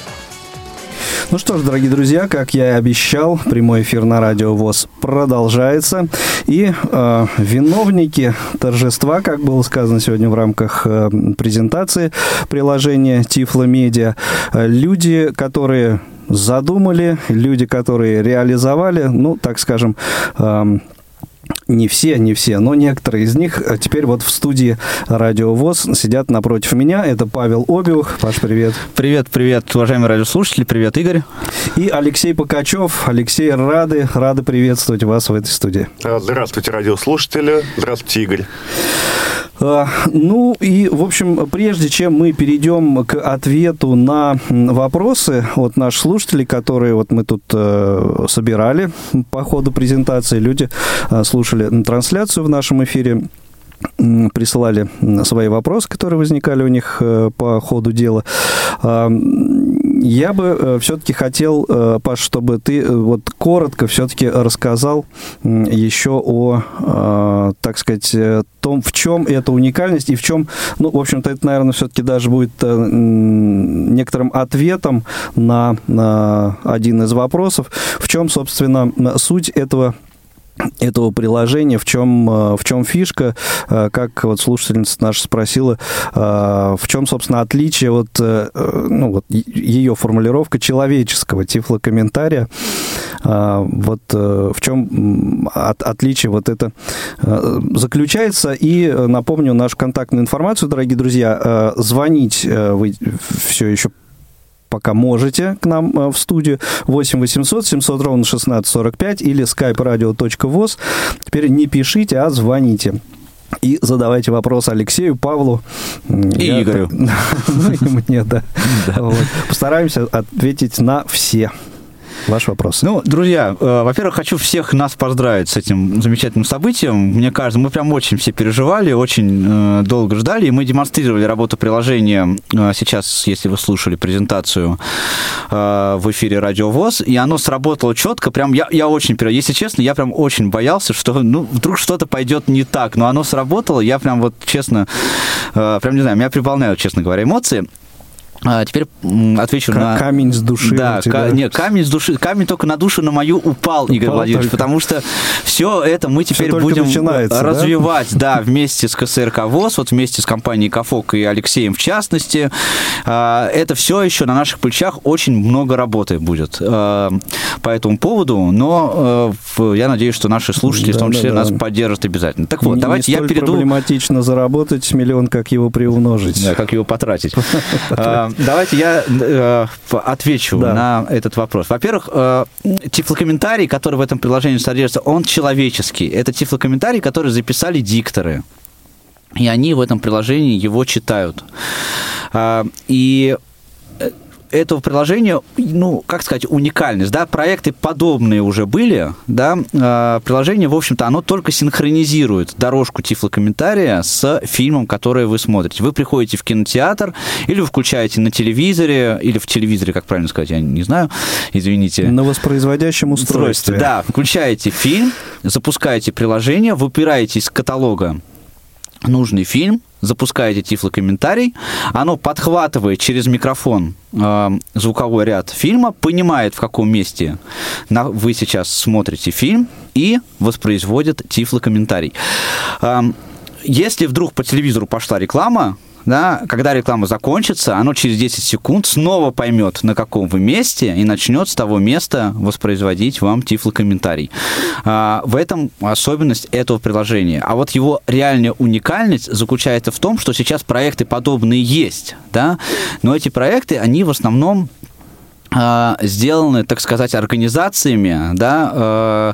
Ну что ж, дорогие друзья, как я и обещал, прямой эфир на радио ВОЗ продолжается. И э, виновники торжества, как было сказано сегодня в рамках э, презентации приложения Тифло Медиа, э, люди, которые задумали, люди, которые реализовали, ну, так скажем, эм, не все, не все, но некоторые из них э, теперь вот в студии Радио ВОЗ сидят напротив меня. Это Павел Обиух. Паш, привет. Привет, привет, уважаемые радиослушатели. Привет, Игорь. И Алексей Покачев. Алексей, рады, рады приветствовать вас в этой студии. А, Здравствуйте, радиослушатели. Здравствуйте, Игорь. А, Ну и, в общем, прежде чем мы перейдем к ответу на вопросы от наших слушателей, которые вот мы тут э, собирали по ходу презентации, люди э, слушали м, трансляцию в нашем эфире, присылали свои вопросы, которые возникали у них э, по ходу дела. А, Я бы все-таки хотел, э, Паш, чтобы ты э, вот коротко все-таки рассказал еще о, э, так сказать, э, том, в чем эта уникальность и в чем, ну, в общем-то, это, наверное, все-таки даже будет э, некоторым ответом на, на один из вопросов, в чем, собственно, суть этого этого приложения, в чем, э, в чем фишка, э, как вот слушательница наша спросила, э, в чем, собственно, отличие вот, ну, вот ее формулировка человеческого тифлокомментария, вот в чем от- отличие вот это заключается. И напомню нашу контактную информацию, дорогие друзья, звонить вы все еще пока можете к нам э, в студию 8 800 700 ровно 1645 или skype-radio.voz. Теперь не пишите, а звоните. И задавайте вопрос Алексею, Павлу. И Игорю. Ну и мне, да. Постараемся ответить на все. Ваш вопрос. Ну, друзья, э, во-первых, хочу всех нас поздравить с этим замечательным событием. Мне кажется, мы прям очень все переживали, очень э, долго ждали, и мы демонстрировали работу приложения э, сейчас, если вы слушали презентацию э, в эфире Радио ВОЗ, и оно сработало четко. Прям я, я очень, если честно, я прям очень боялся, что ну, вдруг что-то пойдет не так, но оно сработало. Я прям вот честно, э, прям не знаю, меня приполняют, честно говоря, эмоции. А, теперь отвечу Ка- на... камень с души Да, тебя. ка- нет, камень с души, камень только на душу на мою упал, Игорь Упал Владимирович, только. потому что все это мы теперь только будем начинается, да? развивать, да? вместе с КСРК ВОЗ, вот вместе с компанией Кафок и Алексеем в частности. А, Это все еще на наших плечах очень много работы будет а, по этому поводу, но в- я надеюсь, что наши слушатели в том числе Да-да-да. нас поддержат обязательно. Так вот, Не- давайте не я перейду... проблематично заработать миллион, как его приумножить. Да, как его потратить. Давайте я э, отвечу Да. на этот вопрос. Во-первых, э, тифлокомментарий, который в этом приложении содержится, он человеческий. Это тифлокомментарий, который записали дикторы. И они в этом приложении его читают. А, И этого приложения, ну, как сказать, уникальность, да, проекты подобные уже были, да, э, приложение, в общем-то, оно только синхронизирует дорожку тифлокомментария с фильмом, который вы смотрите. Вы приходите в кинотеатр, или вы включаете на телевизоре, или в телевизоре, как правильно сказать, я не знаю, извините. На воспроизводящем устройстве. Да, включаете фильм, запускаете приложение, выбираете из каталога нужный фильм, запускаете тифлокомментарий, оно подхватывает через микрофон э, звуковой ряд фильма, понимает, в каком месте на- вы сейчас смотрите фильм и воспроизводит тифлокомментарий. Эм, если вдруг по телевизору пошла реклама, да, когда реклама закончится, оно через 10 секунд снова поймет, на каком вы месте, и начнет с того места воспроизводить вам тифлокомментарий. А, в этом особенность этого приложения. А вот его реальная уникальность заключается в том, что сейчас проекты подобные есть, да, но эти проекты, они в основном сделаны, так сказать, организациями, да, э,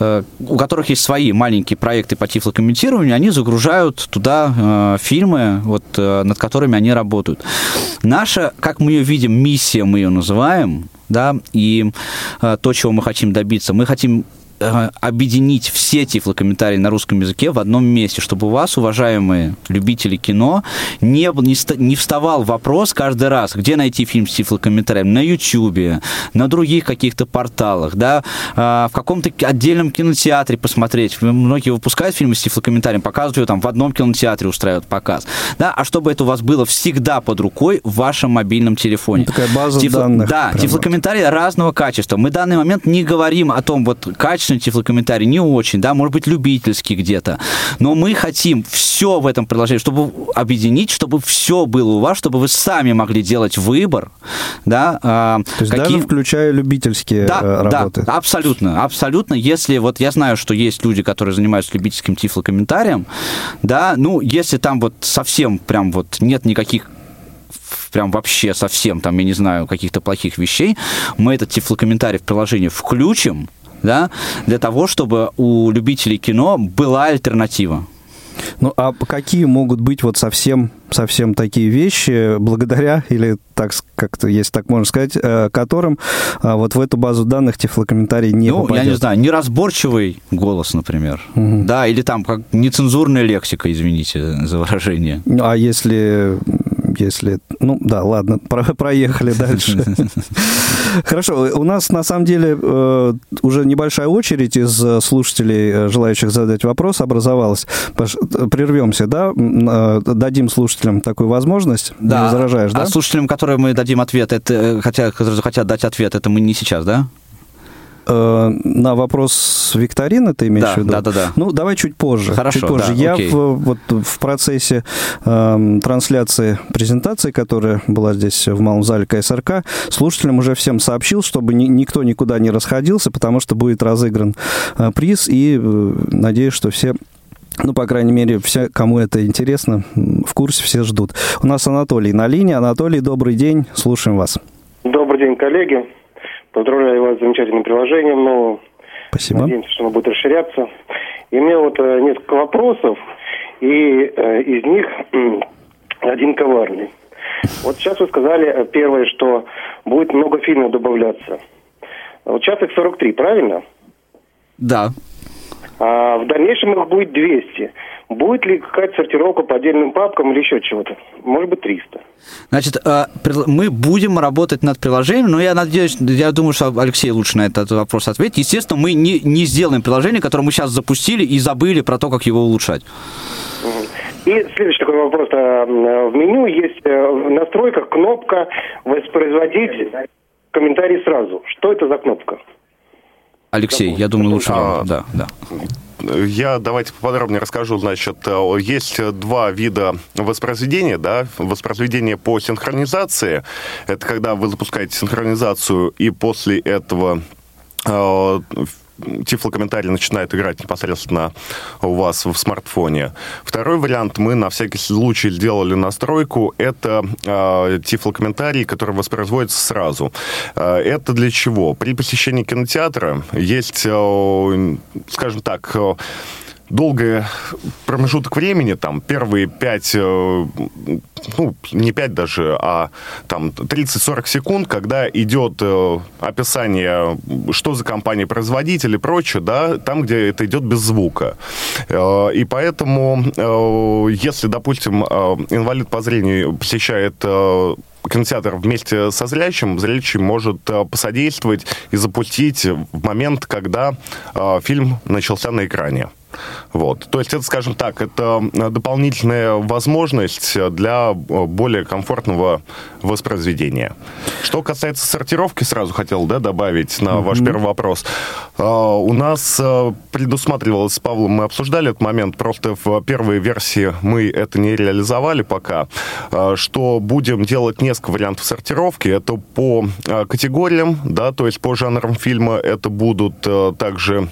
э, у которых есть свои маленькие проекты по тифлокомментированию, они загружают туда э, фильмы, вот, э, над которыми они работают. Наша, как мы ее видим, миссия, мы ее называем, да, и э, то, чего мы хотим добиться, мы хотим объединить все тифлокомментарии на русском языке в одном месте, чтобы у вас, уважаемые любители кино, не, не, не вставал вопрос каждый раз, где найти фильм с тифлокомментарием, на Ютьюбе, на других каких-то порталах, да, а, в каком-то отдельном кинотеатре посмотреть. Многие выпускают фильмы с тифлокомментарием, показывают его там в одном кинотеатре, устраивают показ, да, а чтобы это у вас было всегда под рукой в вашем мобильном телефоне. Такая база Тифло- данных. Да, тифлокомментарии разного качества. Мы в данный момент не говорим о том, вот качественный тифлокомментарий не очень, да, может быть, любительский где-то. Но мы хотим все в этом приложении, чтобы объединить, чтобы все было у вас, чтобы вы сами могли делать выбор, да. а, То есть даже включая любительские да, э, работы. да, абсолютно, абсолютно. Если вот я знаю, что есть люди, которые занимаются любительским тифлокомментарием, да, ну, если там вот совсем прям вот нет никаких прям вообще совсем, там, я не знаю, каких-то плохих вещей, мы этот тифлокомментарий в приложении включим, да, для того, чтобы у любителей кино была альтернатива. Ну, а какие могут быть вот совсем, совсем такие вещи, благодаря, или так, как-то, если так можно сказать, э, которым а, вот в эту базу данных тифлокомментарий не ну, попадет? я не знаю, неразборчивый голос, например, да, или там как нецензурная лексика, извините за выражение. Ну, А если, если, ну да, ладно, про- проехали дальше. Хорошо, у нас на самом деле э, уже небольшая очередь из э, слушателей, э, желающих задать вопрос, образовалась. Прервемся, да? Дадим слушателям такую возможность? Не возражаешь, да? А слушателям, которые мы дадим ответ, это, хотя, захотят дать ответ, это мы не сейчас, да? Э, на вопрос викторины ты имеешь Да, в виду? да, да, да. Ну, давай чуть позже. Хорошо, чуть позже. да, Я окей. в, вот, в процессе эм, трансляции презентации, которая была здесь в малом зале КСРК, слушателям уже всем сообщил, чтобы ни- никто никуда не расходился, потому что будет разыгран э, приз, и э, надеюсь, что все ну, по крайней мере, все, кому это интересно, в курсе все ждут. У нас Анатолий на линии. Анатолий, добрый день, слушаем вас. Добрый день, коллеги. Поздравляю вас с замечательным приложением, но Спасибо. надеемся, что оно будет расширяться. И у меня вот э, несколько вопросов, и э, из них м, один коварный. Вот сейчас вы сказали э, первое, что будет много фильмов добавляться. Вот сейчас их 43, правильно? Да. А в дальнейшем их будет 200. Будет ли какая-то сортировка по отдельным папкам или еще чего-то? Может быть, 300. Значит, прил- мы будем работать над приложением, но я надеюсь, я думаю, что Алексей лучше на этот вопрос ответит. Естественно, мы не, не сделаем приложение, которое мы сейчас запустили и забыли про то, как его улучшать. И следующий такой вопрос. А, В меню есть э, в настройках кнопка «Воспроизводить комментарий сразу». Что это за кнопка? Алексей, я думаю, лучше... А, Да, да. Я давайте поподробнее расскажу. Значит, э, есть два вида воспроизведения, да, воспроизведение по синхронизации. Это когда вы запускаете синхронизацию и после этого э, тифлокомментарий начинает играть непосредственно у вас в смартфоне. Второй вариант, мы на всякий случай сделали настройку, это э, тифлокомментарий, который воспроизводится сразу. Э, это для чего? При посещении кинотеатра есть, э, скажем так, э, долгий промежуток времени, там, первые пять, э, ну, не пять даже, а там 30-40 секунд, когда идет э, описание, что за компания-производитель и прочее, да, там, где это идет без звука. Э, И поэтому, если, допустим, инвалид по зрению посещает кинотеатр вместе со зрячим, зрячий может посодействовать и запустить в момент, когда фильм начался на экране. Вот. То есть это, скажем так, это э, дополнительная возможность для э, более комфортного воспроизведения. Что касается сортировки, сразу хотел да, добавить на ваш Мгм. первый вопрос. Э, У нас предусматривалось с Павлом, мы обсуждали этот момент, просто в первой версии мы это не реализовали пока, что будем делать несколько вариантов сортировки. Это по категориям, да, то есть по жанрам фильма это будут также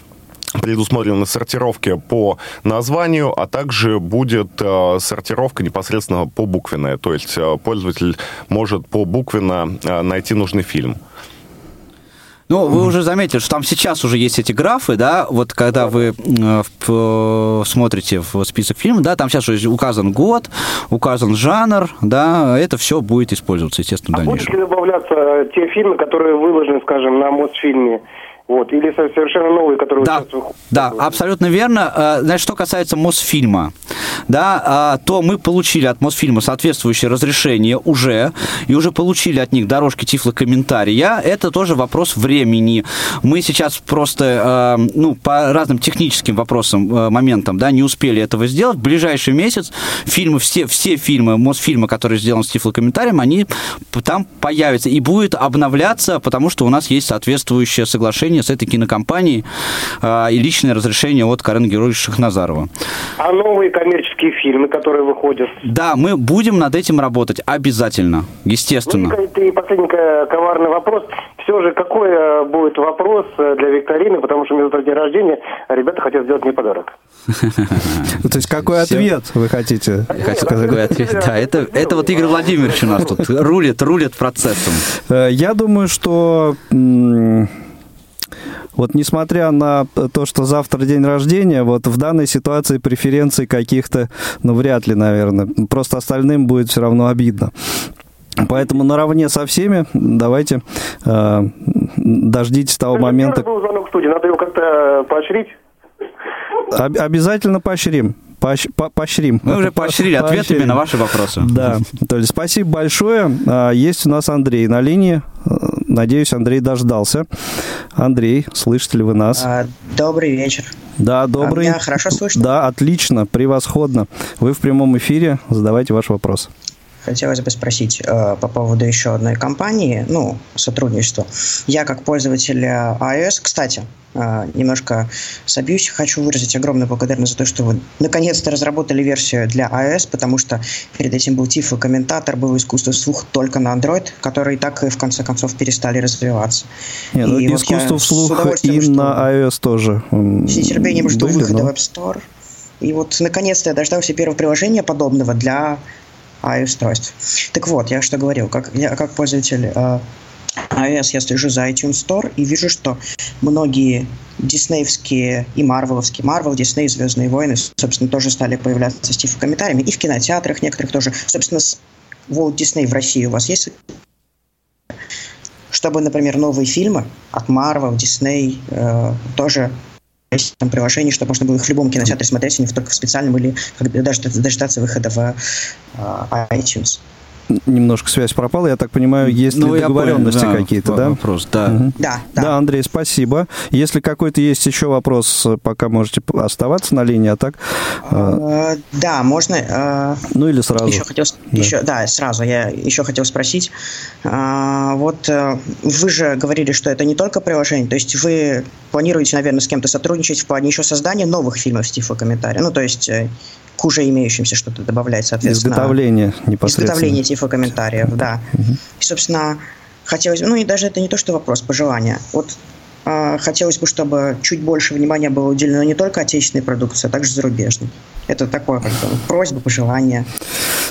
предусмотрены сортировки по названию, а также будет э, сортировка непосредственно по буквенная. То есть э, пользователь может по буквенно э, найти нужный фильм. Ну, вы уже заметили, что там сейчас уже есть эти графы, да, вот когда вы э, в- смотрите в список фильмов, да, там сейчас уже указан год, указан жанр, да, это все будет использоваться, естественно, в Будут дальнейшем. ли добавляться те фильмы, которые выложены, скажем, на Мосфильме? Вот, или со- совершенно новые, которые Да, сейчас выходят? да, абсолютно верно. Э, Значит, что касается Мосфильма, да, э, то мы получили от Мосфильма соответствующее разрешение уже, и уже получили от них дорожки тифлокомментария. Это тоже вопрос времени. Мы сейчас просто, э, ну, по разным техническим вопросам, э, моментам, да, не успели этого сделать. В ближайший месяц фильмы, все, все фильмы Мосфильма, которые сделаны с тифлокомментарием, они там появятся и будет обновляться, потому что у нас есть соответствующее соглашение с этой кинокомпанией э, и личное разрешение от Карен Георгиевича Шахназарова. А новые коммерческие фильмы, которые выходят? Да, мы будем над этим работать обязательно, естественно. Ну, и последний ко- коварный вопрос. Все же, какой э, будет вопрос э, для викторины, потому что у меня завтра день рождения, а ребята хотят сделать мне подарок. То есть какой ответ вы хотите Хочу сказать? такой ответ. Да, это, это вот Игорь Владимирович у нас тут рулит, рулит процессом. Э, Я думаю, что вот несмотря на то, что завтра день рождения, вот в данной ситуации преференций каких-то, ну, вряд ли, наверное. Просто остальным будет все равно обидно. Поэтому наравне со всеми давайте э, дождитесь того момента. Первый был звонок в студии, надо его как-то э, поощрить. Об- обязательно поощрим. Поощ- по- поощрим. Мы уже поощрили ответами Поощрим. на ваши вопросы. Да, то есть спасибо большое. А, Есть у нас Андрей на линии. Э, Надеюсь, Андрей дождался. Андрей, слышите ли вы нас? А, Добрый вечер. Да, добрый. меня хорошо слышно? Да, отлично, превосходно. Вы в прямом эфире, задавайте ваш вопрос. Хотелось бы спросить э, по поводу еще одной компании, ну, сотрудничества. Я как пользователь э, iOS, кстати, э, немножко собьюсь, хочу выразить огромную благодарность за то, что вы наконец-то разработали версию для iOS, потому что перед этим был TIFF и комментатор, был искусство вслух только на Android, которые так и в конце концов перестали развиваться. Не, ну, И вот искусство с вслух и на iOS тоже. С нетерпением жду были, выхода но- в App Store. И вот наконец-то я дождался первого приложения подобного для iOS-устройств. Так вот, я что говорил, как, я как пользователь э, iOS я слежу за iTunes Store и вижу, что многие диснеевские и марвеловские, Марвел, Дисней, Звездные войны, собственно, тоже стали появляться с тифлокомментариями, и в кинотеатрах некоторых тоже. Собственно, с Walt Disney в России у вас есть чтобы, например, новые фильмы от Marvel, Disney э, тоже есть там приложение, чтобы можно было их в любом кинотеатре смотреть, а не только в специальном или бы даже дождаться выхода в э, iTunes. Немножко связь пропала. Я так понимаю, есть Ну, ли договоренности понял, да, какие-то, да? вопрос, да. Мгм. Да, Да, Андрей, спасибо. Если какой-то есть еще вопрос, пока можете оставаться на линии, а так... э, Да, можно. э, Ну или сразу. Еще хотел, Да. еще, да, сразу. Я еще хотел спросить. Вот э, вы же говорили, что это не только приложение, то есть вы планируете, наверное, с кем-то сотрудничать в плане еще создания новых фильмов с тифлокомментарием, ну то есть э, к уже имеющимся что-то добавлять, соответственно. Изготовление непосредственно. Изготовление тифлокомментариев, да. И, собственно, хотелось, ну и даже это не то, что вопрос, пожелания. Вот а, хотелось бы, чтобы чуть больше внимания было уделено не только отечественной продукции, а также зарубежной. Это такое как бы просьба, пожелание.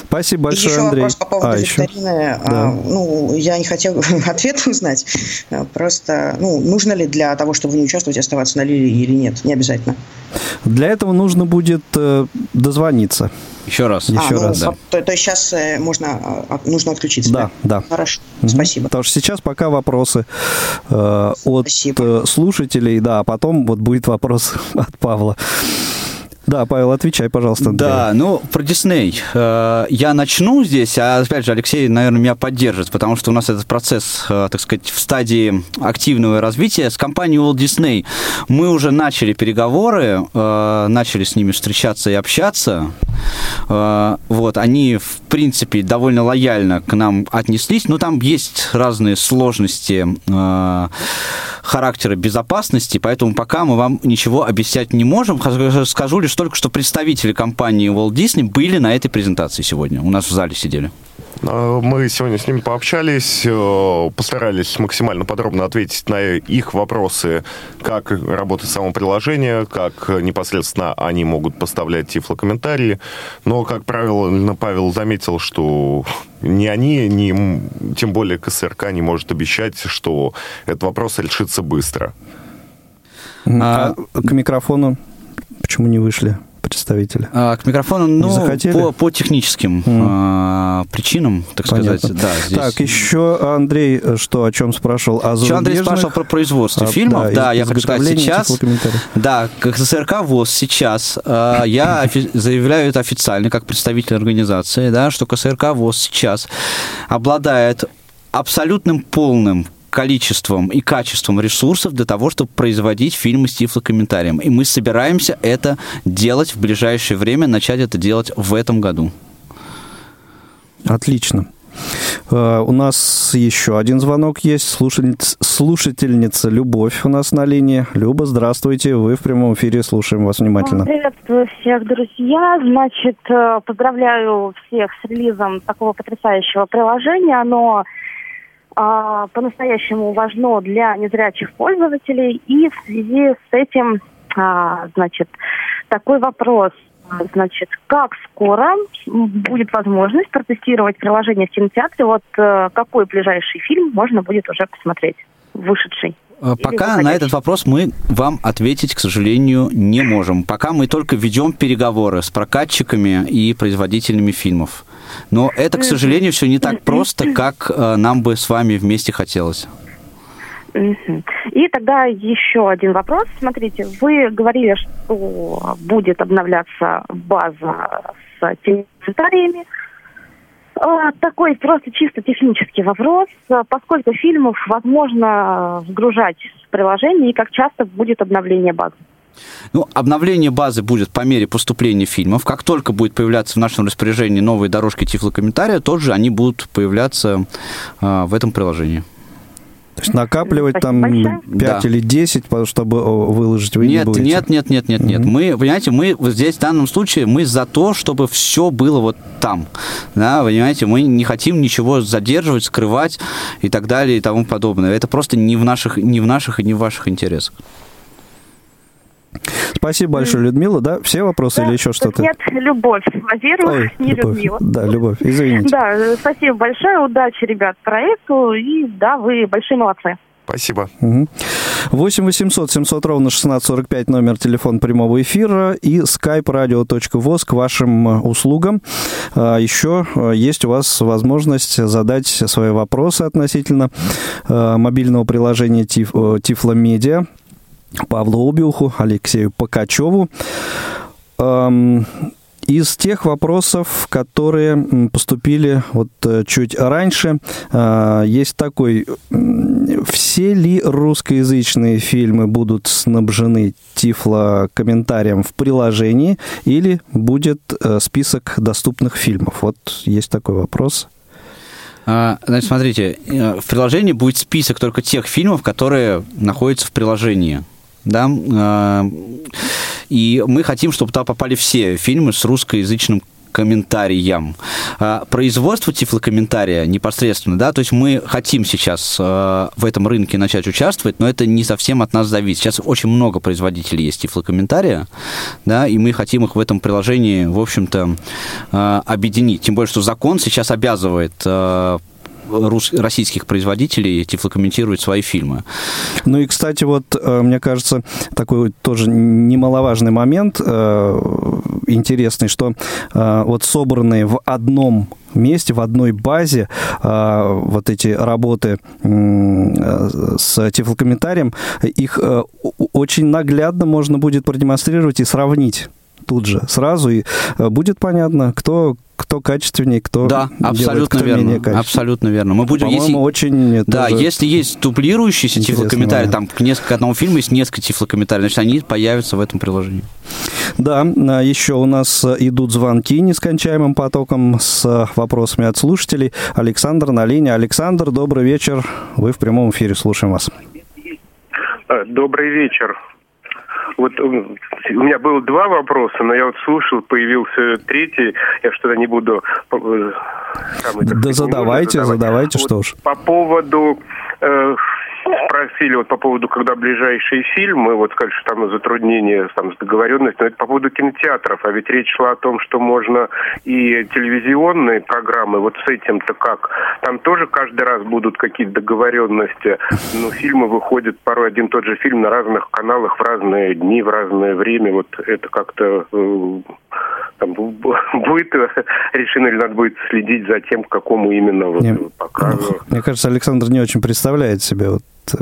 Спасибо большое, еще Андрей. вопрос по поводу А, еще? викторины. Да. А, ну, я не хотел ответ узнать. А, Просто, ну, нужно ли для того, чтобы в ней участвовать, оставаться на лилии или нет? Не обязательно. Для этого нужно будет э, дозвониться. Еще раз. А, Еще ну, раз. по- То, то есть сейчас э, можно, а, нужно отключиться? Да, да. Хорошо, Мгм. спасибо. Потому что сейчас пока вопросы э, от э, слушателей, да, а потом вот будет вопрос от Павла. Да, Павел, отвечай, пожалуйста. Андрей. Да, ну, про Дисней. Э, Я начну здесь, а опять же, Алексей, наверное, меня поддержит, потому что у нас этот процесс, э, так сказать, в стадии активного развития. С компанией Walt Disney мы уже начали переговоры, э, начали с ними встречаться и общаться. Вот, они, в принципе, довольно лояльно к нам отнеслись, но там есть разные сложности характера безопасности, поэтому пока мы вам ничего объяснять не можем. Скажу лишь только, что представители компании Walt Disney были на этой презентации сегодня. У нас в зале сидели. Э, Мы сегодня с ними пообщались, э, постарались максимально подробно ответить на их вопросы, как работает само приложение, как непосредственно они могут поставлять тифлокомментарии. Но, как правило, Павел заметил, что ни они, ни тем более КСРК не может обещать, что этот вопрос решится быстро. А к микрофону почему не вышли представители? А, к микрофону, ну, захотели? по, по техническим а, причинам, так Понятно. сказать. Да, здесь... Так, еще Андрей, э, что, о чем спрашивал? О Еще Андрей спрашивал про производство А, фильмов. Да, из- я хочу сказать, сейчас... Да, как СССРК ВОЗ сейчас, э, я заявляю это официально, как представитель организации, да, что КСРК ВОЗ сейчас обладает абсолютным полным количеством и качеством ресурсов для того, чтобы производить фильмы с тифлокомментарием. И мы собираемся это делать в ближайшее время, начать это делать в этом году. Отлично. Э, У нас еще один звонок есть. Слушательница, слушательница Любовь у нас на линии. Люба, здравствуйте. Вы в прямом эфире. Слушаем вас внимательно. Приветствую всех, друзья. Значит, э, поздравляю всех с релизом такого потрясающего приложения. Оно а, по-настоящему важно для незрячих пользователей. И в связи с этим, а, значит, такой вопрос. Значит, как скоро будет возможность протестировать приложение в кинотеатре? Вот э, какой ближайший фильм можно будет уже посмотреть, вышедший? Э, Пока на этот вопрос мы вам ответить, к сожалению, не можем. Пока мы только ведем переговоры с прокатчиками и производителями фильмов. Но это, к сожалению, все не так просто, как э, нам бы с вами вместе хотелось. И тогда еще один вопрос. Смотрите, вы говорили, что будет обновляться база с. А, Такой просто чисто технический вопрос. А, Поскольку фильмов возможно вгружать в приложение, и как часто будет обновление базы? Ну, обновление базы будет по мере поступления фильмов. Как только будет появляться в нашем распоряжении новые дорожки тифлокомментария, тот же они будут появляться э, в этом приложении. То есть накапливать Спасибо там большое. 5 Да. или 10, по- чтобы о, выложить вы не Нет, будете? нет, нет, нет, нет, нет. Мы, понимаете, мы вот здесь в данном случае мы за то, чтобы все было вот там. Да, понимаете, мы не хотим ничего задерживать, скрывать и так далее и тому подобное. Это просто не в наших, не в наших и не в ваших интересах. Спасибо большое, Людмила. Да, все вопросы или еще что-то? Нет, любовь, во-первых, Ой, не Любовь. Людмила. Да, Любовь, извините. Да, спасибо большое, удачи, ребят, проекту, и да, вы большие молодцы. Спасибо. Мгм. 8 800 700 ровно 1645 номер телефона прямого эфира и skype radio.voz к вашим э, услугам. А, Еще э, есть у вас возможность задать свои вопросы относительно э, мобильного приложения Тиф, Тифло Медиа Павлу Обиуху, Алексею Покачеву. Эм, из тех вопросов, которые поступили вот э, чуть раньше, а, есть такой, все ли русскоязычные фильмы будут снабжены тифлокомментарием в приложении или будет э, список доступных фильмов? Вот есть такой вопрос. А, Значит, смотрите, э, в приложении будет список только тех фильмов, которые находятся в приложении. Да? А, И мы хотим, чтобы туда попали все фильмы с русскоязычным комментарием. А, Производство тифлокомментария непосредственно, да, то есть мы хотим сейчас э, в этом рынке начать участвовать, но это не совсем от нас зависит. Сейчас очень много производителей есть тифлокомментария, да, и мы хотим их в этом приложении, в общем-то, объединить. Тем более, что закон сейчас обязывает рус- российских производителей тифлокомментировать свои фильмы. Ну и, кстати, вот э, мне кажется, такой тоже немаловажный момент э, интересный, что э, вот собранные в одном месте, в одной базе вот эти работы с тифлокомментарием, их очень наглядно можно будет продемонстрировать и сравнить тут же сразу, и э, будет понятно, кто кто качественнее, кто Да, делает, абсолютно кто верно. менее. Абсолютно верно. Мы будем, По-моему, если- очень Да, если есть дублирующиеся тифлокомментарии, момент. там к несколько одного фильма есть несколько тифлокомментариев, значит, они появятся в этом приложении. Да, а, еще у нас э, идут звонки нескончаемым потоком с э, вопросами от слушателей. Александр на линии. Александр, добрый вечер. Вы в прямом эфире, слушаем вас. Добрый вечер. Вот у меня было два вопроса, но я вот слушал, появился третий. Я что-то не буду... э, самый, так Да сказать, не задавайте, задавать. задавайте, Вот что уж. По поводу... э, спросили вот по поводу, когда ближайшие фильмы, вот сказали, что там затруднения там, с договоренностью, но это по поводу кинотеатров, а ведь речь шла о том, что можно и телевизионные программы, вот с этим-то как? Там тоже каждый раз будут какие-то договоренности, но фильмы выходят порой один тот же фильм на разных каналах в разные дни, в разное время, вот это как-то э, там, бу- будет решено или надо будет следить за тем, к какому именно вот Не, показу. Мне кажется, Александр не очень представляет себе вот. э,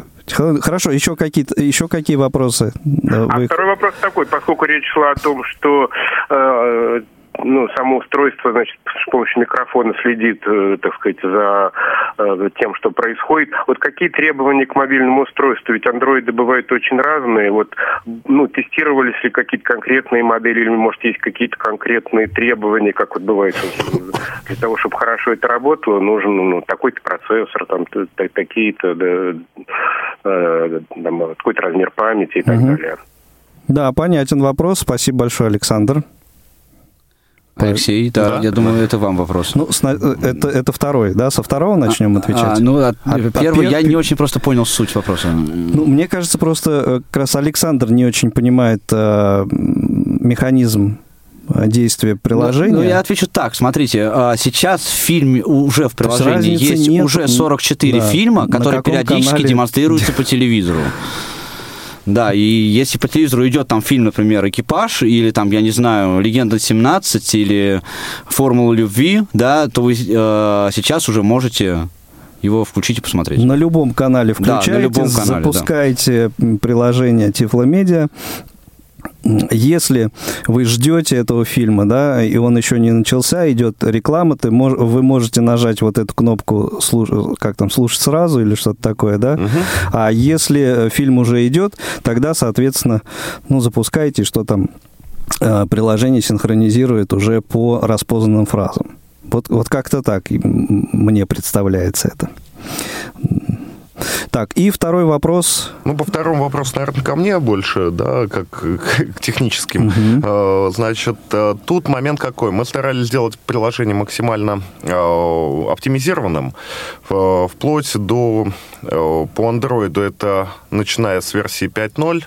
Хорошо, еще какие-то, еще какие вопросы? А вы- второй вопрос такой, поскольку речь шла о том, что э, ну, само устройство, значит, с помощью микрофона следит, э, так сказать, за э, тем, что происходит. Вот какие требования к мобильному устройству? Ведь андроиды бывают очень разные. Вот, ну, тестировались ли какие-то конкретные модели, или, может, есть какие-то конкретные требования, как вот бывает для того, чтобы хорошо это работало, нужен ну, такой-то процессор, там, такие-то, да, э, там, какой-то размер памяти и так далее. Да, понятен вопрос. Спасибо большое, Александр. Алексей, да, я думаю, это вам вопрос. Ну, сна- это, это второй, да? Со второго начнем отвечать? А, ну, от- А- а первый, пер- я не очень просто понял суть вопроса. Ну, мне кажется, просто э, как раз Александр не очень понимает м, механизм э, действия приложения. Ну, я отвечу так. Смотрите, а, сейчас в фильме уже в есть приложении есть нет, уже н- 44 да, фильма, которые периодически канале. демонстрируются по телевизору. Да, и если по телевизору идет там фильм, например, «Экипаж», или там, я не знаю, «Легенда 17», или «Формула любви», да, то вы э, сейчас уже можете его включить и посмотреть. На любом канале Да, на включаете, любом канале, да. запускаете м, приложение Тифломедиа. Если вы ждете этого фильма, да, и он еще не начался, идет реклама, ты мож- вы можете нажать вот эту кнопку, слуш- как там, слушать сразу или что-то такое, да. А если э, фильм уже идет, тогда, соответственно, ну, запускайте, что там э, приложение синхронизирует уже по распознанным фразам. Вот, вот как-то так мне представляется это. Так, и второй вопрос. Ну, по второму вопросу, наверное, ко мне больше, да, как к техническим. Э, Значит, э, тут момент какой? Мы старались сделать приложение максимально э, оптимизированным, э, вплоть до, по андроиду это начиная с версии 5.0,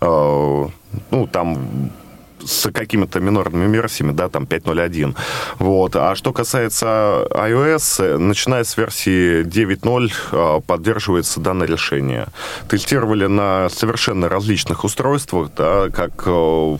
э, ну, там с какими-то минорными версиями, да, там 5.01. Вот. А что касается iOS, начиная с версии 9.0 э, поддерживается данное решение. Тестировали на совершенно различных устройствах, да, как э,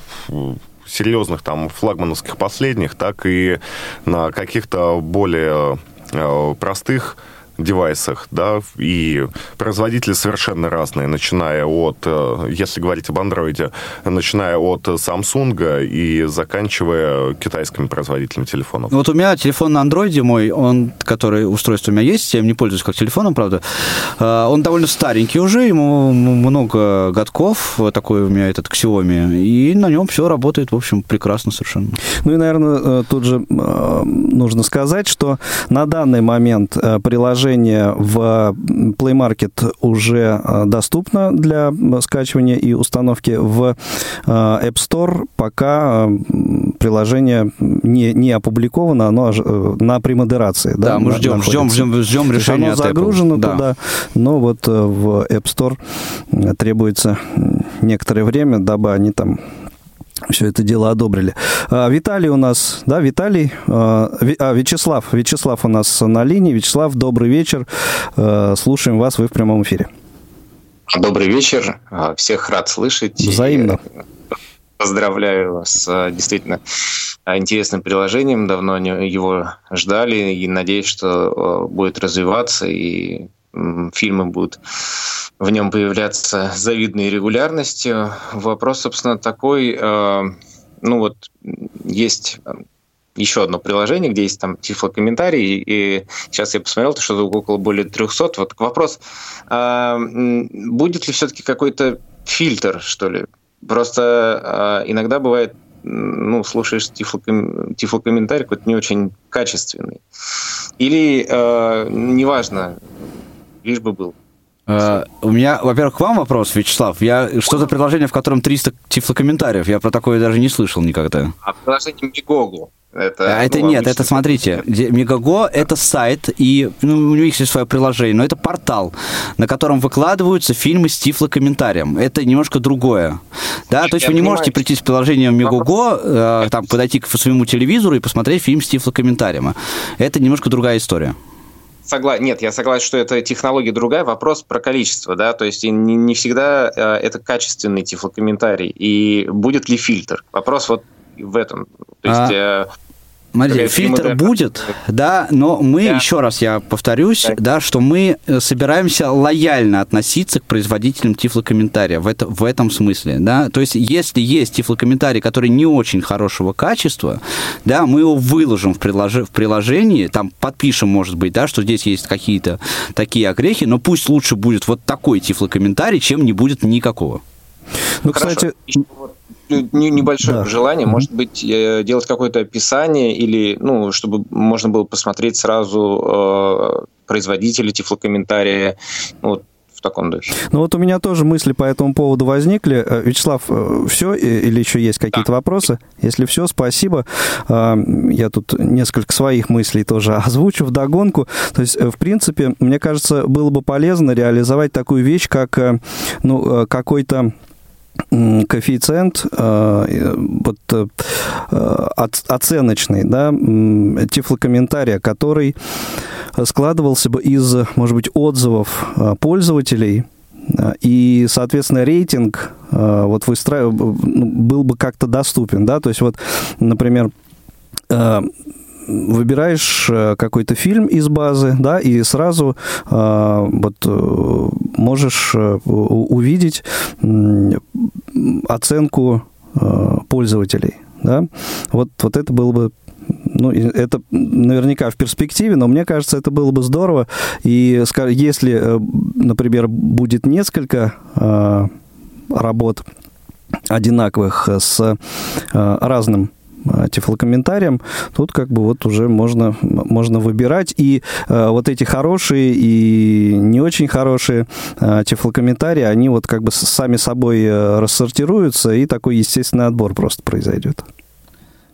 серьезных там флагмановских последних, так и на каких-то более э, простых девайсах, да, и производители совершенно разные, начиная от, э, если говорить об андроиде, начиная от Samsung и заканчивая китайскими производителями телефонов. Вот у меня телефон на андроиде мой, он, который устройство у меня есть, я им не пользуюсь как телефоном, правда, э, он довольно старенький уже, ему много годков, такой у меня этот Xiaomi, и на нем все работает, в общем, прекрасно совершенно. Ну и, наверное, тут же нужно сказать, что на данный момент приложение приложение в Play Market уже э, доступно для скачивания и установки в э, App Store. Пока э, приложение не, не опубликовано, оно на премодерации. Да, да мы ждем, ждем, ждем, ждем решения оно загружено да. туда, но вот в App Store требуется некоторое время, дабы они там все это дело одобрили. А, Виталий у нас, да, Виталий, а, а, Вячеслав, Вячеслав у нас на линии. Вячеслав, добрый вечер. А, слушаем вас, вы в прямом эфире. Добрый вечер, всех рад слышать. Взаимно. Поздравляю с действительно интересным приложением, давно его ждали и надеюсь, что будет развиваться и фильмы будут в нем появляться с завидной регулярностью. Вопрос, собственно, такой, э, ну вот есть еще одно приложение, где есть там тифлокомментарии, и сейчас я посмотрел, что около более 300. Вот вопрос, а будет ли все-таки какой-то фильтр, что ли? Просто а, иногда бывает, ну, слушаешь тифлоком... тифлокомментарий какой-то не очень качественный. Или, э, неважно, лишь бы был. Uh, у меня, во-первых, к вам вопрос, Вячеслав. Я что-то приложение, в котором 300 тифлокомментариев. Я про такое даже не слышал никогда. А приложение Мегогу. Это, а это ну, нет, это смотрите, Мегаго это сайт, и ну, у них есть свое приложение, но это портал, на котором выкладываются фильмы с тифлокомментарием. Это немножко другое. Да, то есть вы не можете прийти с приложением Мегаго, э, там, подойти к своему телевизору и посмотреть фильм с тифлокомментарием. Это немножко другая история. Согла... Нет, я согласен, что это технология другая. Вопрос про количество, да, то есть не, не всегда э, это качественный тифлокомментарий. И будет ли фильтр? Вопрос вот в этом. То есть... А... Смотрите, фильтр будет, да, но мы, да. еще раз я повторюсь, да. да, что мы э, собираемся лояльно относиться к производителям тифлокомментария в, это, в этом смысле, да, то есть если есть тифлокомментарий, который не очень хорошего качества, да, мы его выложим в, прилож... в приложении, там подпишем, может быть, да, что здесь есть какие-то такие огрехи, но пусть лучше будет вот такой тифлокомментарий, чем не будет никакого. Ну, Хорошо. кстати, небольшое да. желание, может быть, э, делать какое-то описание или, ну, чтобы можно было посмотреть сразу э, производителя тифлокомментария, ну, вот, в таком духе. Ну вот у меня тоже мысли по этому поводу возникли. Э, Вячеслав, э, все или еще есть какие-то да. вопросы? Если все, спасибо. Я тут несколько своих мыслей тоже озвучу в догонку. То есть, в принципе, мне кажется, было бы полезно реализовать такую вещь, как ну, какой-то коэффициент э, вот, э, оценочный, да, тифлокомментария, который складывался бы из, может быть, отзывов э, пользователей, и, соответственно, рейтинг вот выстраив... Ну, был бы как-то доступен, да, то есть вот, например, выбираешь какой-то фильм из базы, да, и сразу вот можешь увидеть оценку пользователей, да. Вот, вот это было бы ну, это наверняка в перспективе, но мне кажется, это было бы здорово. И если, например, будет несколько работ одинаковых с разным Э, тифлокомментариям, тут как бы вот уже можно, можно выбирать. И э, вот эти хорошие и не очень хорошие э, тифлокомментарии, они вот как бы сами собой э, рассортируются, и такой естественный отбор просто произойдет.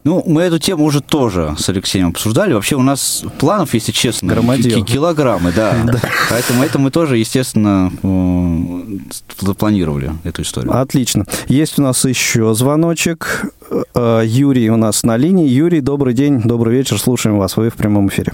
Ну, мы эту тему уже тоже с Алексеем обсуждали. Вообще у нас планов, если честно, Громадил. килограммы, да. да. Поэтому это мы тоже, естественно, э, запланировали эту историю. Отлично. Есть у нас еще звоночек. Э, Юрий у нас на линии. Юрий, добрый день, добрый вечер. Слушаем вас. Вы в прямом эфире.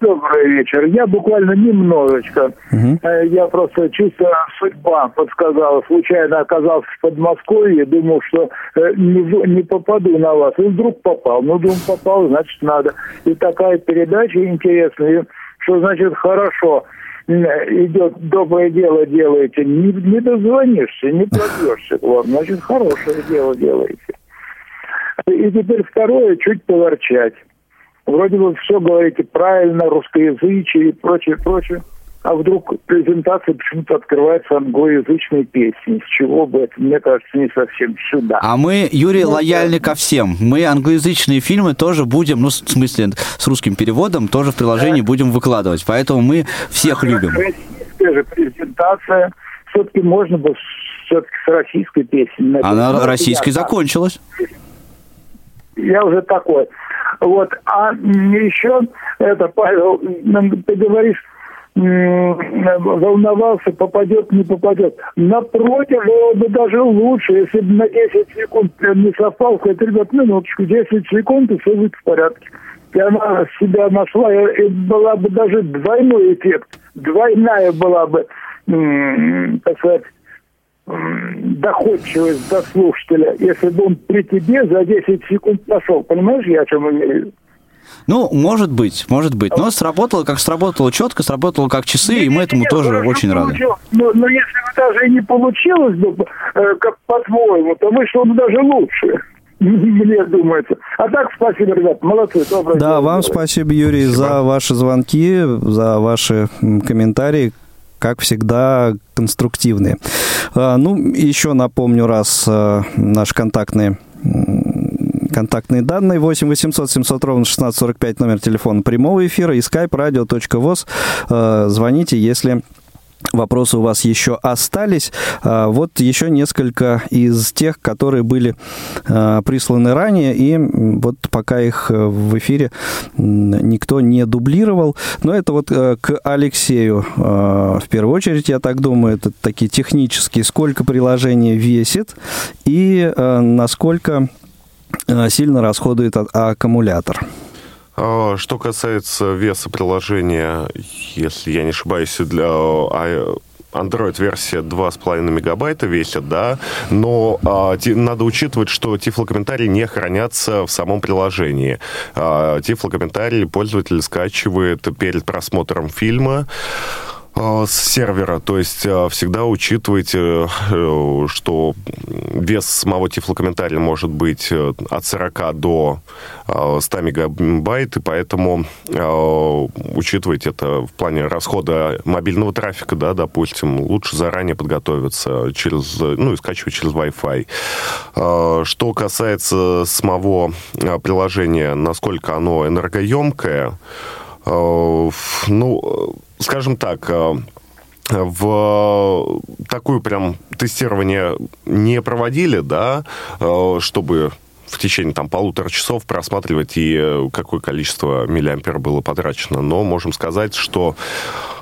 Добрый вечер. Я буквально немножечко. Угу. Я просто чисто судьба подсказала. Случайно оказался в Подмосковье, думал, что э, не, не попаду на вас. И вдруг попал. Ну, думаю, попал, значит, надо. И такая передача интересная. что значит хорошо идет доброе дело делаете, не, не дозвонишься, не пробьешься к вам, значит, хорошее дело делаете. И теперь второе, чуть поворчать. Вроде бы все говорите правильно, русскоязычие и прочее, прочее. А вдруг презентация почему-то открывается англоязычной песней. С чего бы это, мне кажется, не совсем сюда. А мы, Юрий, Ну, лояльны ко всем. Мы англоязычные фильмы тоже будем, ну, в смысле, с русским переводом, тоже в приложении будем выкладывать. Поэтому мы всех любим. Российская же презентация. Все-таки можно бы все-таки с российской песней. Ну, Она это российской закончилась. Я уже такой. Вот. А еще, это, Павел, ты говоришь, волновался, попадет, не попадет. Напротив, было бы даже лучше, если бы на 10 секунд не совпал, сказать, ребят, минуточку, 10 секунд, и все будет в порядке. И она себя нашла, и, была бы даже двойной эффект. Двойная была бы, так сказать, доходчивость до слушателя, если бы он при тебе за 10 секунд нашел. Понимаешь, я о чем имею? Ну, может быть, может быть. Но сработало, как сработало четко, сработало как часы, и мы этому тоже очень рады. Но, но если бы даже и не получилось бы, э, как по-твоему, то вышло бы даже лучше. Мне думается. А так, спасибо, ребят, молодцы, Да, дело вам делаете. спасибо, Юрий, за ваши звонки, за ваши комментарии. Как всегда, конструктивные. А, Ну, еще напомню раз а, наши контактные контактные данные 8 800 700 ровно 1645 номер телефона прямого эфира и skype radio.voz. А, Звоните, если вопросы у вас еще остались. А, Вот еще несколько из тех, которые были а, присланы ранее, и вот пока их э, в эфире никто не дублировал. Но это вот э, к Алексею э, в первую очередь, я так думаю, это такие технические, сколько приложение весит и э, насколько сильно расходует а- аккумулятор. А, Что касается веса приложения, если я не ошибаюсь, для а, Android-версия 2,5 мегабайта весит, да, но а, надо учитывать, что тифлокомментарии не хранятся в самом приложении. А, тифлокомментарии пользователь скачивает перед просмотром фильма, с сервера, то есть а, всегда учитывайте, э, что вес самого тифлокомментария может быть э, от 40 до а, 100 мегабайт, и поэтому учитывайте это в плане расхода мобильного трафика, да, допустим, лучше заранее подготовиться через, ну, и скачивать через Wi-Fi. Что касается самого приложения, насколько оно энергоемкое, Э, ну, э, скажем так, э, в такое прям тестирование не проводили, да, э, чтобы в течение там полутора часов просматривать и э, какое количество миллиампер было потрачено. Но можем сказать, что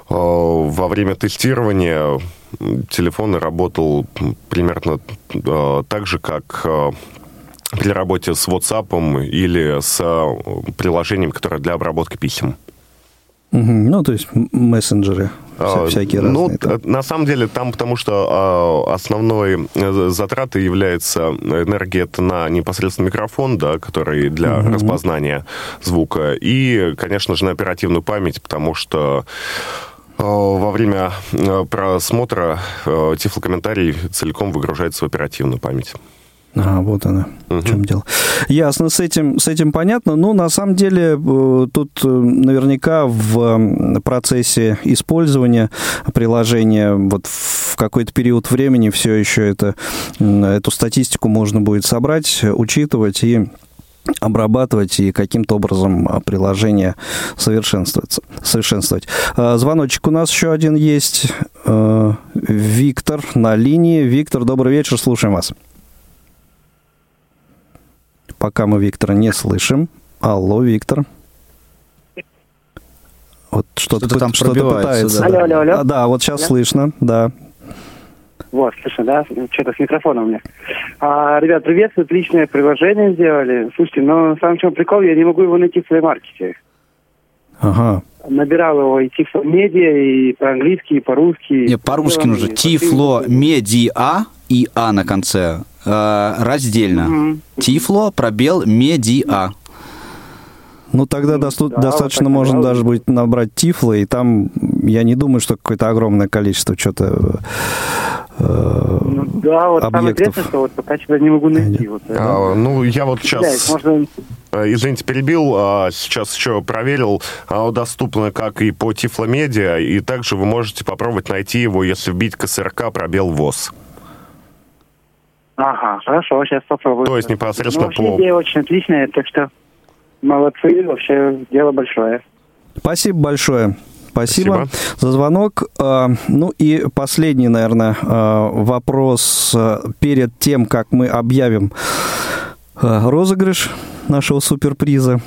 э, во время тестирования телефон работал примерно э, так же, как э, при работе с WhatsApp или с э, приложением, которое для обработки писем. Мгм. Ну, то есть мессенджеры вся- А, всякие ну, разные. т- на самом деле там, потому что а, основной э, затратой является энергия это на непосредственно микрофон, да, который для Мгм. распознания звука, и, конечно же, на оперативную память, потому что э, во время э, просмотра тифлокомментарий целиком выгружается в оперативную память. А, вот она, в чем дело. Ясно, с этим, с этим понятно. Ну, на самом деле, э, тут э, наверняка в процессе использования приложения вот в какой-то период времени все еще это, эту статистику можно будет собрать, учитывать и обрабатывать и каким-то образом а, приложение совершенствовать. А, Звоночек у нас еще один есть. Э, Виктор на линии. Виктор, добрый вечер, слушаем вас. Пока мы Виктора не слышим. Алло, Виктор. Вот что-то, Что-то там пробивается, пытается. да. Алло, алло, алло. А, да, вот сейчас Да? слышно, да. Вот, слышно, да? Что-то с микрофоном у меня. А, ребят, приветствую, отличное приложение сделали. Слушайте, но самый чем прикол, я не могу его найти в плеймаркете. Ага. Набирал его и Тифло Медиа, и по-английски, и по-русски. Не, по-русски нужно. Тифло медиа и А на конце. Э, раздельно. Тифло, пробел, медиа. Ну, тогда досту- Да, достаточно вот можно даже будет набрать Тифла, и там, я не думаю, что какое-то огромное количество что-то э, Ну, да, вот самое объектов. интересное, что вот пока что не могу найти. Вот, А, ну, я вот Да, сейчас... можно Э, Извините, перебил. а, Сейчас еще проверил. Оно доступно как и по Тифломедиа, и также вы можете попробовать найти его, если вбить КСРК пробел ВОЗ. Ага, хорошо, сейчас попробую. То есть непосредственно ну, по- идея очень отличная, так что молодцы, вообще дело большое. Спасибо большое. Спасибо, Спасибо. за звонок. А, Ну и последний, наверное, а, вопрос а, перед тем, как мы объявим розыгрыш нашего суперприза.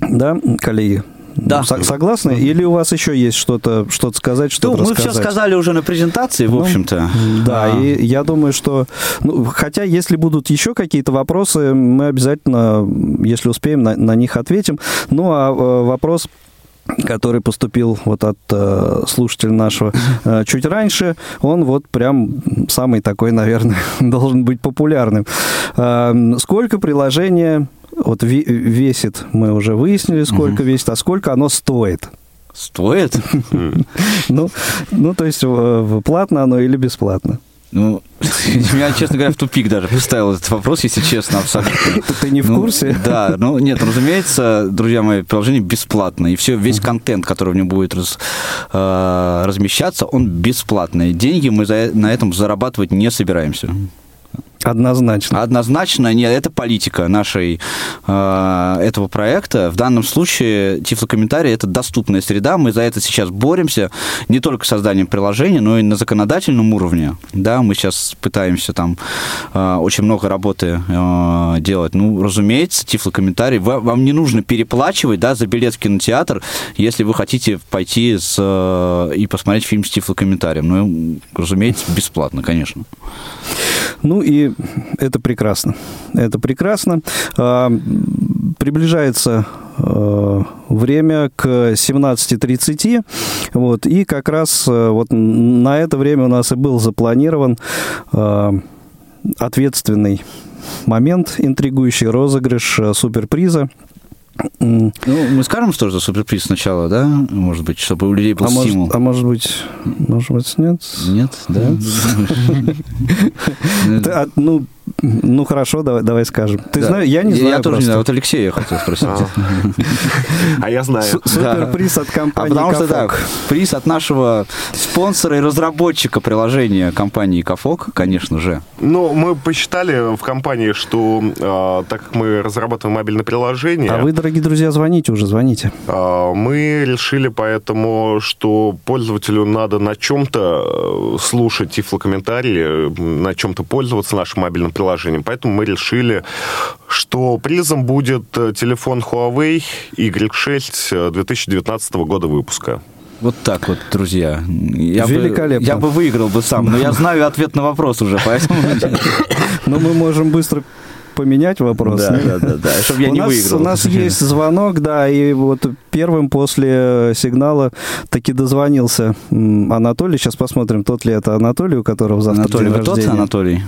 Да, коллеги? Да. Со- согласны? Или у вас еще есть что-то что сказать, Ну, что-то мы все сказали уже на презентации, в Ну, общем-то. Да, А, и я думаю, что... Ну, хотя, если будут еще какие-то вопросы, мы обязательно, если успеем, на, на них ответим. Ну, а э, вопрос который поступил вот от э, слушателя нашего э, чуть раньше, он вот прям самый такой, наверное, должен быть популярным. Э, сколько приложение вот ве- весит, мы уже выяснили, сколько весит, а сколько оно стоит? Стоит? Ну, ну, то есть платно оно или бесплатно? Ну, меня, честно говоря, в тупик даже поставил этот вопрос, если честно, абсолютно. Ты не в Ну, курсе? Да, ну нет, разумеется, друзья мои, приложение бесплатное, и все, весь контент, который в нем будет раз- э, размещаться, он бесплатный. Деньги мы за- на этом зарабатывать не собираемся. Однозначно. Однозначно, нет, это политика нашей, э, этого проекта. В данном случае тифлокомментарий – это доступная среда. Мы за это сейчас боремся не только созданием приложения, но и на законодательном уровне. Да, мы сейчас пытаемся там э, очень много работы э, делать. Ну, разумеется, тифлокомментарий. Ва- Вам не нужно переплачивать да, за билет в кинотеатр, если вы хотите пойти с, э, и посмотреть фильм с тифлокомментарием. Ну, разумеется, бесплатно, конечно. Ну и это прекрасно. Это прекрасно. А, Приближается э, время к 17.30. Вот, и как раз э, вот на это время у нас и был запланирован ответственный момент, интригующий розыгрыш суперприза. Ну, мы скажем, что за суперприз сначала, да? Может быть, чтобы у людей был А может, стимул. а может быть, может быть, нет? Нет, да? Ну, ну хорошо, давай, давай скажем. Ты Да. знаешь, я не Я знаю. тоже не просто. знаю. Вот Алексея я хотел спросить. А я знаю. Су- Суперприз от А компании потому что так, приз от нашего спонсора и разработчика приложения компании Кафок, конечно же. Ну, мы посчитали в компании, что э, так как мы разрабатываем мобильное приложение, А вы, дорогие друзья, звоните уже, звоните. мы решили поэтому, что пользователю надо на чем-то э, слушать тифлокомментарии, э, на чем-то пользоваться нашим мобильным приложением. Поэтому мы решили, что призом будет э, телефон Huawei Y6 э, 2019 года выпуска. Вот так вот, друзья. Я бы- Великолепно. я бы выиграл бы сам, но я знаю ответ на вопрос уже, поэтому... Но мы можем быстро поменять вопрос. Да, да, да, да, чтобы я у не нас, выиграл. У нас есть звонок, да, и вот первым после сигнала таки дозвонился Анатолий. Сейчас посмотрим, тот ли это Анатолий, у которого завтра Анатолий, день вы тот. Анатолий?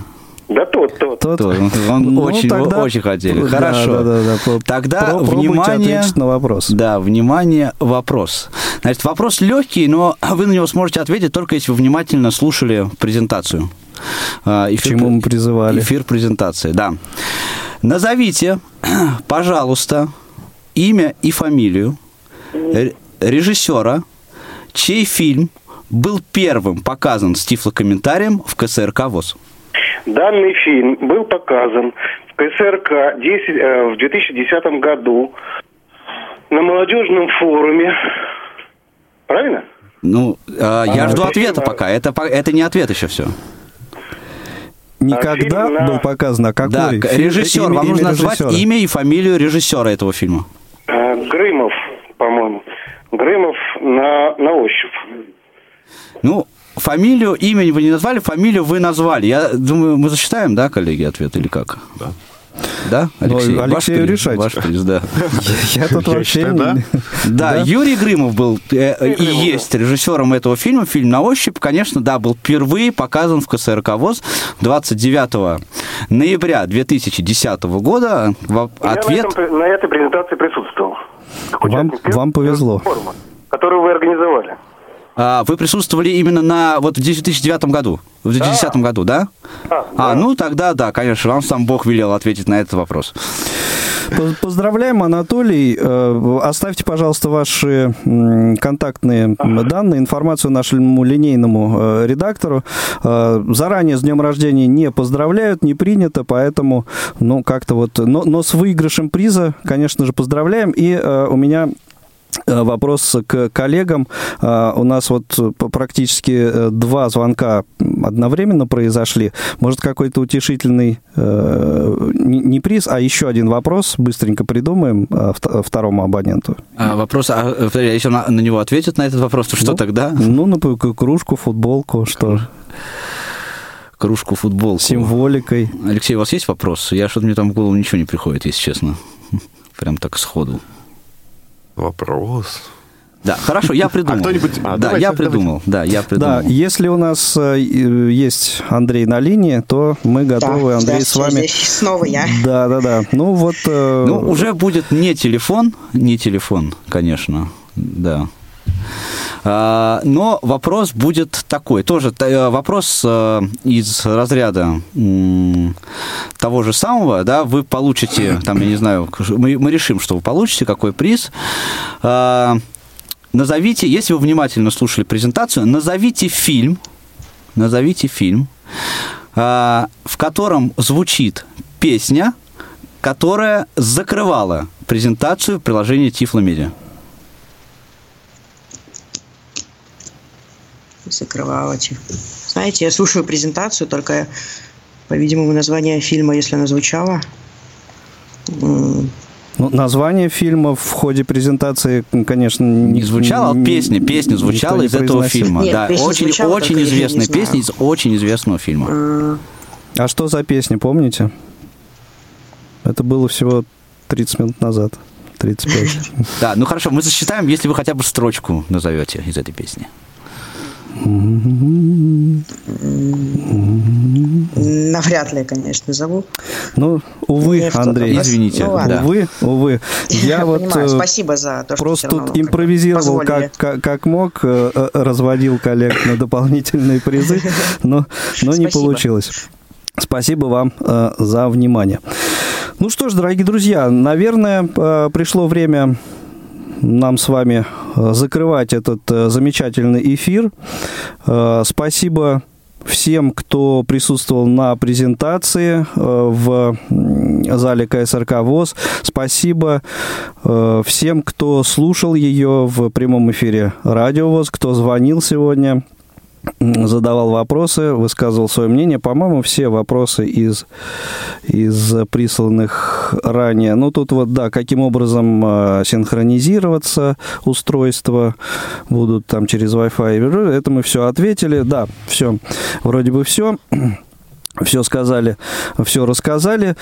Да тот, тот. Тот. Тот. Он Ну, очень, тогда- очень хотели. Да, Хорошо. да, да, да. Тогда про- внимание. на вопрос. Да, внимание, вопрос. Значит, вопрос легкий, но вы на него сможете ответить только если вы внимательно слушали презентацию. А, Эфир, чему мы призывали. Эфир презентации, да. Назовите, пожалуйста, имя и фамилию ре- режиссера, чей фильм был первым показан с тифлокомментарием в КСРК ВОЗ. Данный фильм был показан в КСРК 10, э, в 2010 году на молодежном форуме. Правильно? Ну, а, я А, жду ответа а- пока. Это, это не ответ еще все. Никогда фильм на- был показан, а какой? Да, режиссер. имя- Вам имя нужно назвать режиссера. имя и фамилию режиссера этого фильма. Э, Грымов, по-моему. Грымов на, на ощупь. Ну, фамилию, имя вы не назвали, фамилию вы назвали. Я думаю, мы засчитаем, да, коллеги, ответ или как? Да. Да, Ну, Алексей? Ваш Алексею приз, решать. Ваш приз, да. Я тут вообще... да. Да, Юрий Грымов был э, и есть режиссером этого фильма. Фильм «На ощупь», конечно, да, был впервые показан в КСРК ВОЗ 29 ноября 2010 года. Во- Я на, Ответ... этом- на этой презентации присутствовал. Вам, вам повезло. форума, который вы организовали. А, вы присутствовали именно на вот в 2009 году, в 2010 году, да? А, ну тогда да, конечно, вам сам Бог велел ответить на этот вопрос. По- Поздравляем, Анатолий. Э, Оставьте, пожалуйста, ваши контактные данные, информацию нашему линейному э, редактору. Э, Заранее с днем рождения не поздравляют, не принято, поэтому, ну, как-то вот... Но, но с выигрышем приза, конечно же, поздравляем. И у меня Вопрос к коллегам. А, У нас вот п- практически э, два звонка одновременно произошли. Может, какой-то утешительный э, не приз, а еще один вопрос быстренько придумаем вт- второму абоненту. А, вопрос, а, э, если на, на него ответит на этот вопрос, то что Ну, тогда? Ну, например, кружку, футболку, что? Кружку, футболку. Символикой. Алексей, у вас есть вопрос? Я что-то мне там в голову ничего не приходит, если честно. Прям так сходу. Вопрос. Да, хорошо, я придумал. кто-нибудь- а, да, давайте, я давайте. придумал. Да, я придумал. Да, если у нас э, есть Андрей на линии, то мы готовы, Да, Андрей, с вами. здесь снова я. Да, да, да. Ну вот. э, Ну, уже будет не телефон, не телефон, конечно, да. А, но вопрос будет такой, тоже э, вопрос э, из разряда того же самого, да, вы получите, там, я не знаю, мы, мы решим, что вы получите, какой приз. А, назовите, если вы внимательно слушали презентацию, назовите фильм, назовите фильм, а, в котором звучит песня, которая закрывала презентацию приложения Тифломедиа. Закрывала типа. Знаете, я слушаю презентацию, только, по-видимому, название фильма, если оно звучало. Ну, название фильма в ходе презентации, конечно, не Не звучала, а песня, песня звучала из этого фильма. Нет, да, песня очень, звучала, очень не известная песня из очень известного фильма. А что за песня, помните? Это было всего 30 минут назад. 35. Да, ну хорошо, мы засчитаем, если вы хотя бы строчку назовете из этой песни. Навряд ли, конечно, зову. Ну, увы, Андрей. Извините, Ну, ладно. Увы, увы. Я вот понимаю, э, спасибо за то, что просто тут импровизировал как, как, как мог, э, э, разводил коллег на дополнительные призы, но, но не получилось. Спасибо вам э, за внимание. Ну что ж, дорогие друзья, наверное, э, пришло время нам с вами э, закрывать этот э, замечательный эфир. Э, Спасибо всем, кто присутствовал на презентации в зале КСРК ВОЗ. Спасибо всем, кто слушал ее в прямом эфире Радио ВОЗ, кто звонил сегодня задавал вопросы, высказывал свое мнение. По-моему, все вопросы из, из присланных ранее. Ну, тут вот, да, каким образом э, синхронизироваться устройства будут там через Wi-Fi. Это мы все ответили. Да, все, вроде бы все. Все сказали, все рассказали.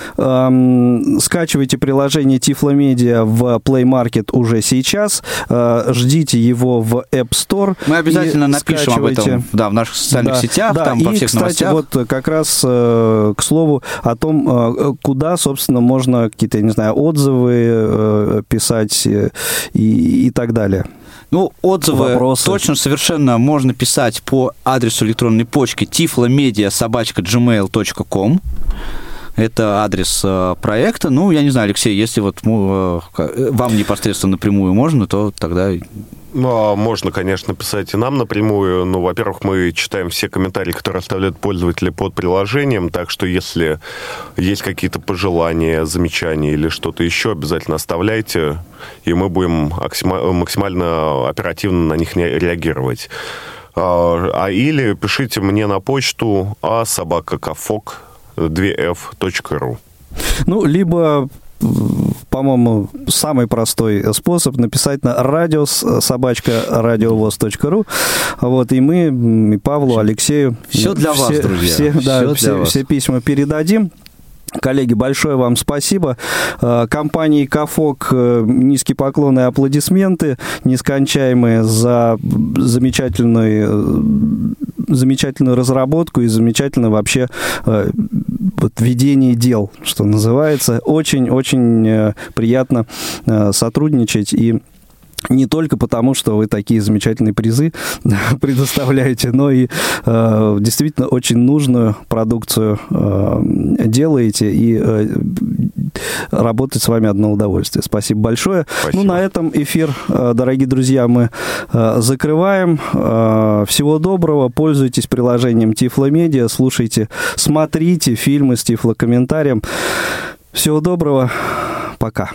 Скачивайте приложение Тифломедиа в Play Market уже сейчас. Э, ждите его в App Store. Мы обязательно напишем об этом, скачивайте. да, в наших социальных Да, сетях, да. там, во и, всех кстати, новостях. вот как раз э, к слову о том, э, куда, собственно, можно какие-то, не знаю, отзывы э, писать э, и, и так далее. Ну, отзывы Вопросы. точно совершенно можно писать по адресу электронной почты tiflomedia.gmail.com это адрес э, проекта. Ну, я не знаю, Алексей, если вот э, к- вам непосредственно напрямую можно, то тогда Ну, а можно, конечно, писать и нам напрямую. Ну, во-первых, мы читаем все комментарии, которые оставляют пользователи под приложением, так что если есть какие-то пожелания, замечания или что-то еще, обязательно оставляйте, и мы будем максима- максимально оперативно на них реагировать. А а или пишите мне на почту а собакакафок 2f.ru. Ну, либо по-моему, самый простой способ написать на радиос собачка радиовоз.ру. Вот, и мы, и Павлу, Алексею... Всё для вас, все, друзья. Все, да, Всё для все, вас. все письма передадим. Коллеги, большое вам спасибо. Э, Компании «Кафок» э, низкий поклон и аплодисменты нескончаемые за замечательный э, замечательную разработку и замечательное вообще вот ведение дел, что называется. Очень-очень приятно сотрудничать и не только потому, что вы такие замечательные призы предоставляете, но и э, действительно очень нужную продукцию э, делаете, и э, работать с вами одно удовольствие. Спасибо большое. Спасибо. Ну, на этом эфир, э, дорогие друзья, мы э, закрываем. Э, всего доброго, пользуйтесь приложением Тифломедиа, слушайте, смотрите фильмы с Тифлокомментарием. Всего доброго, пока.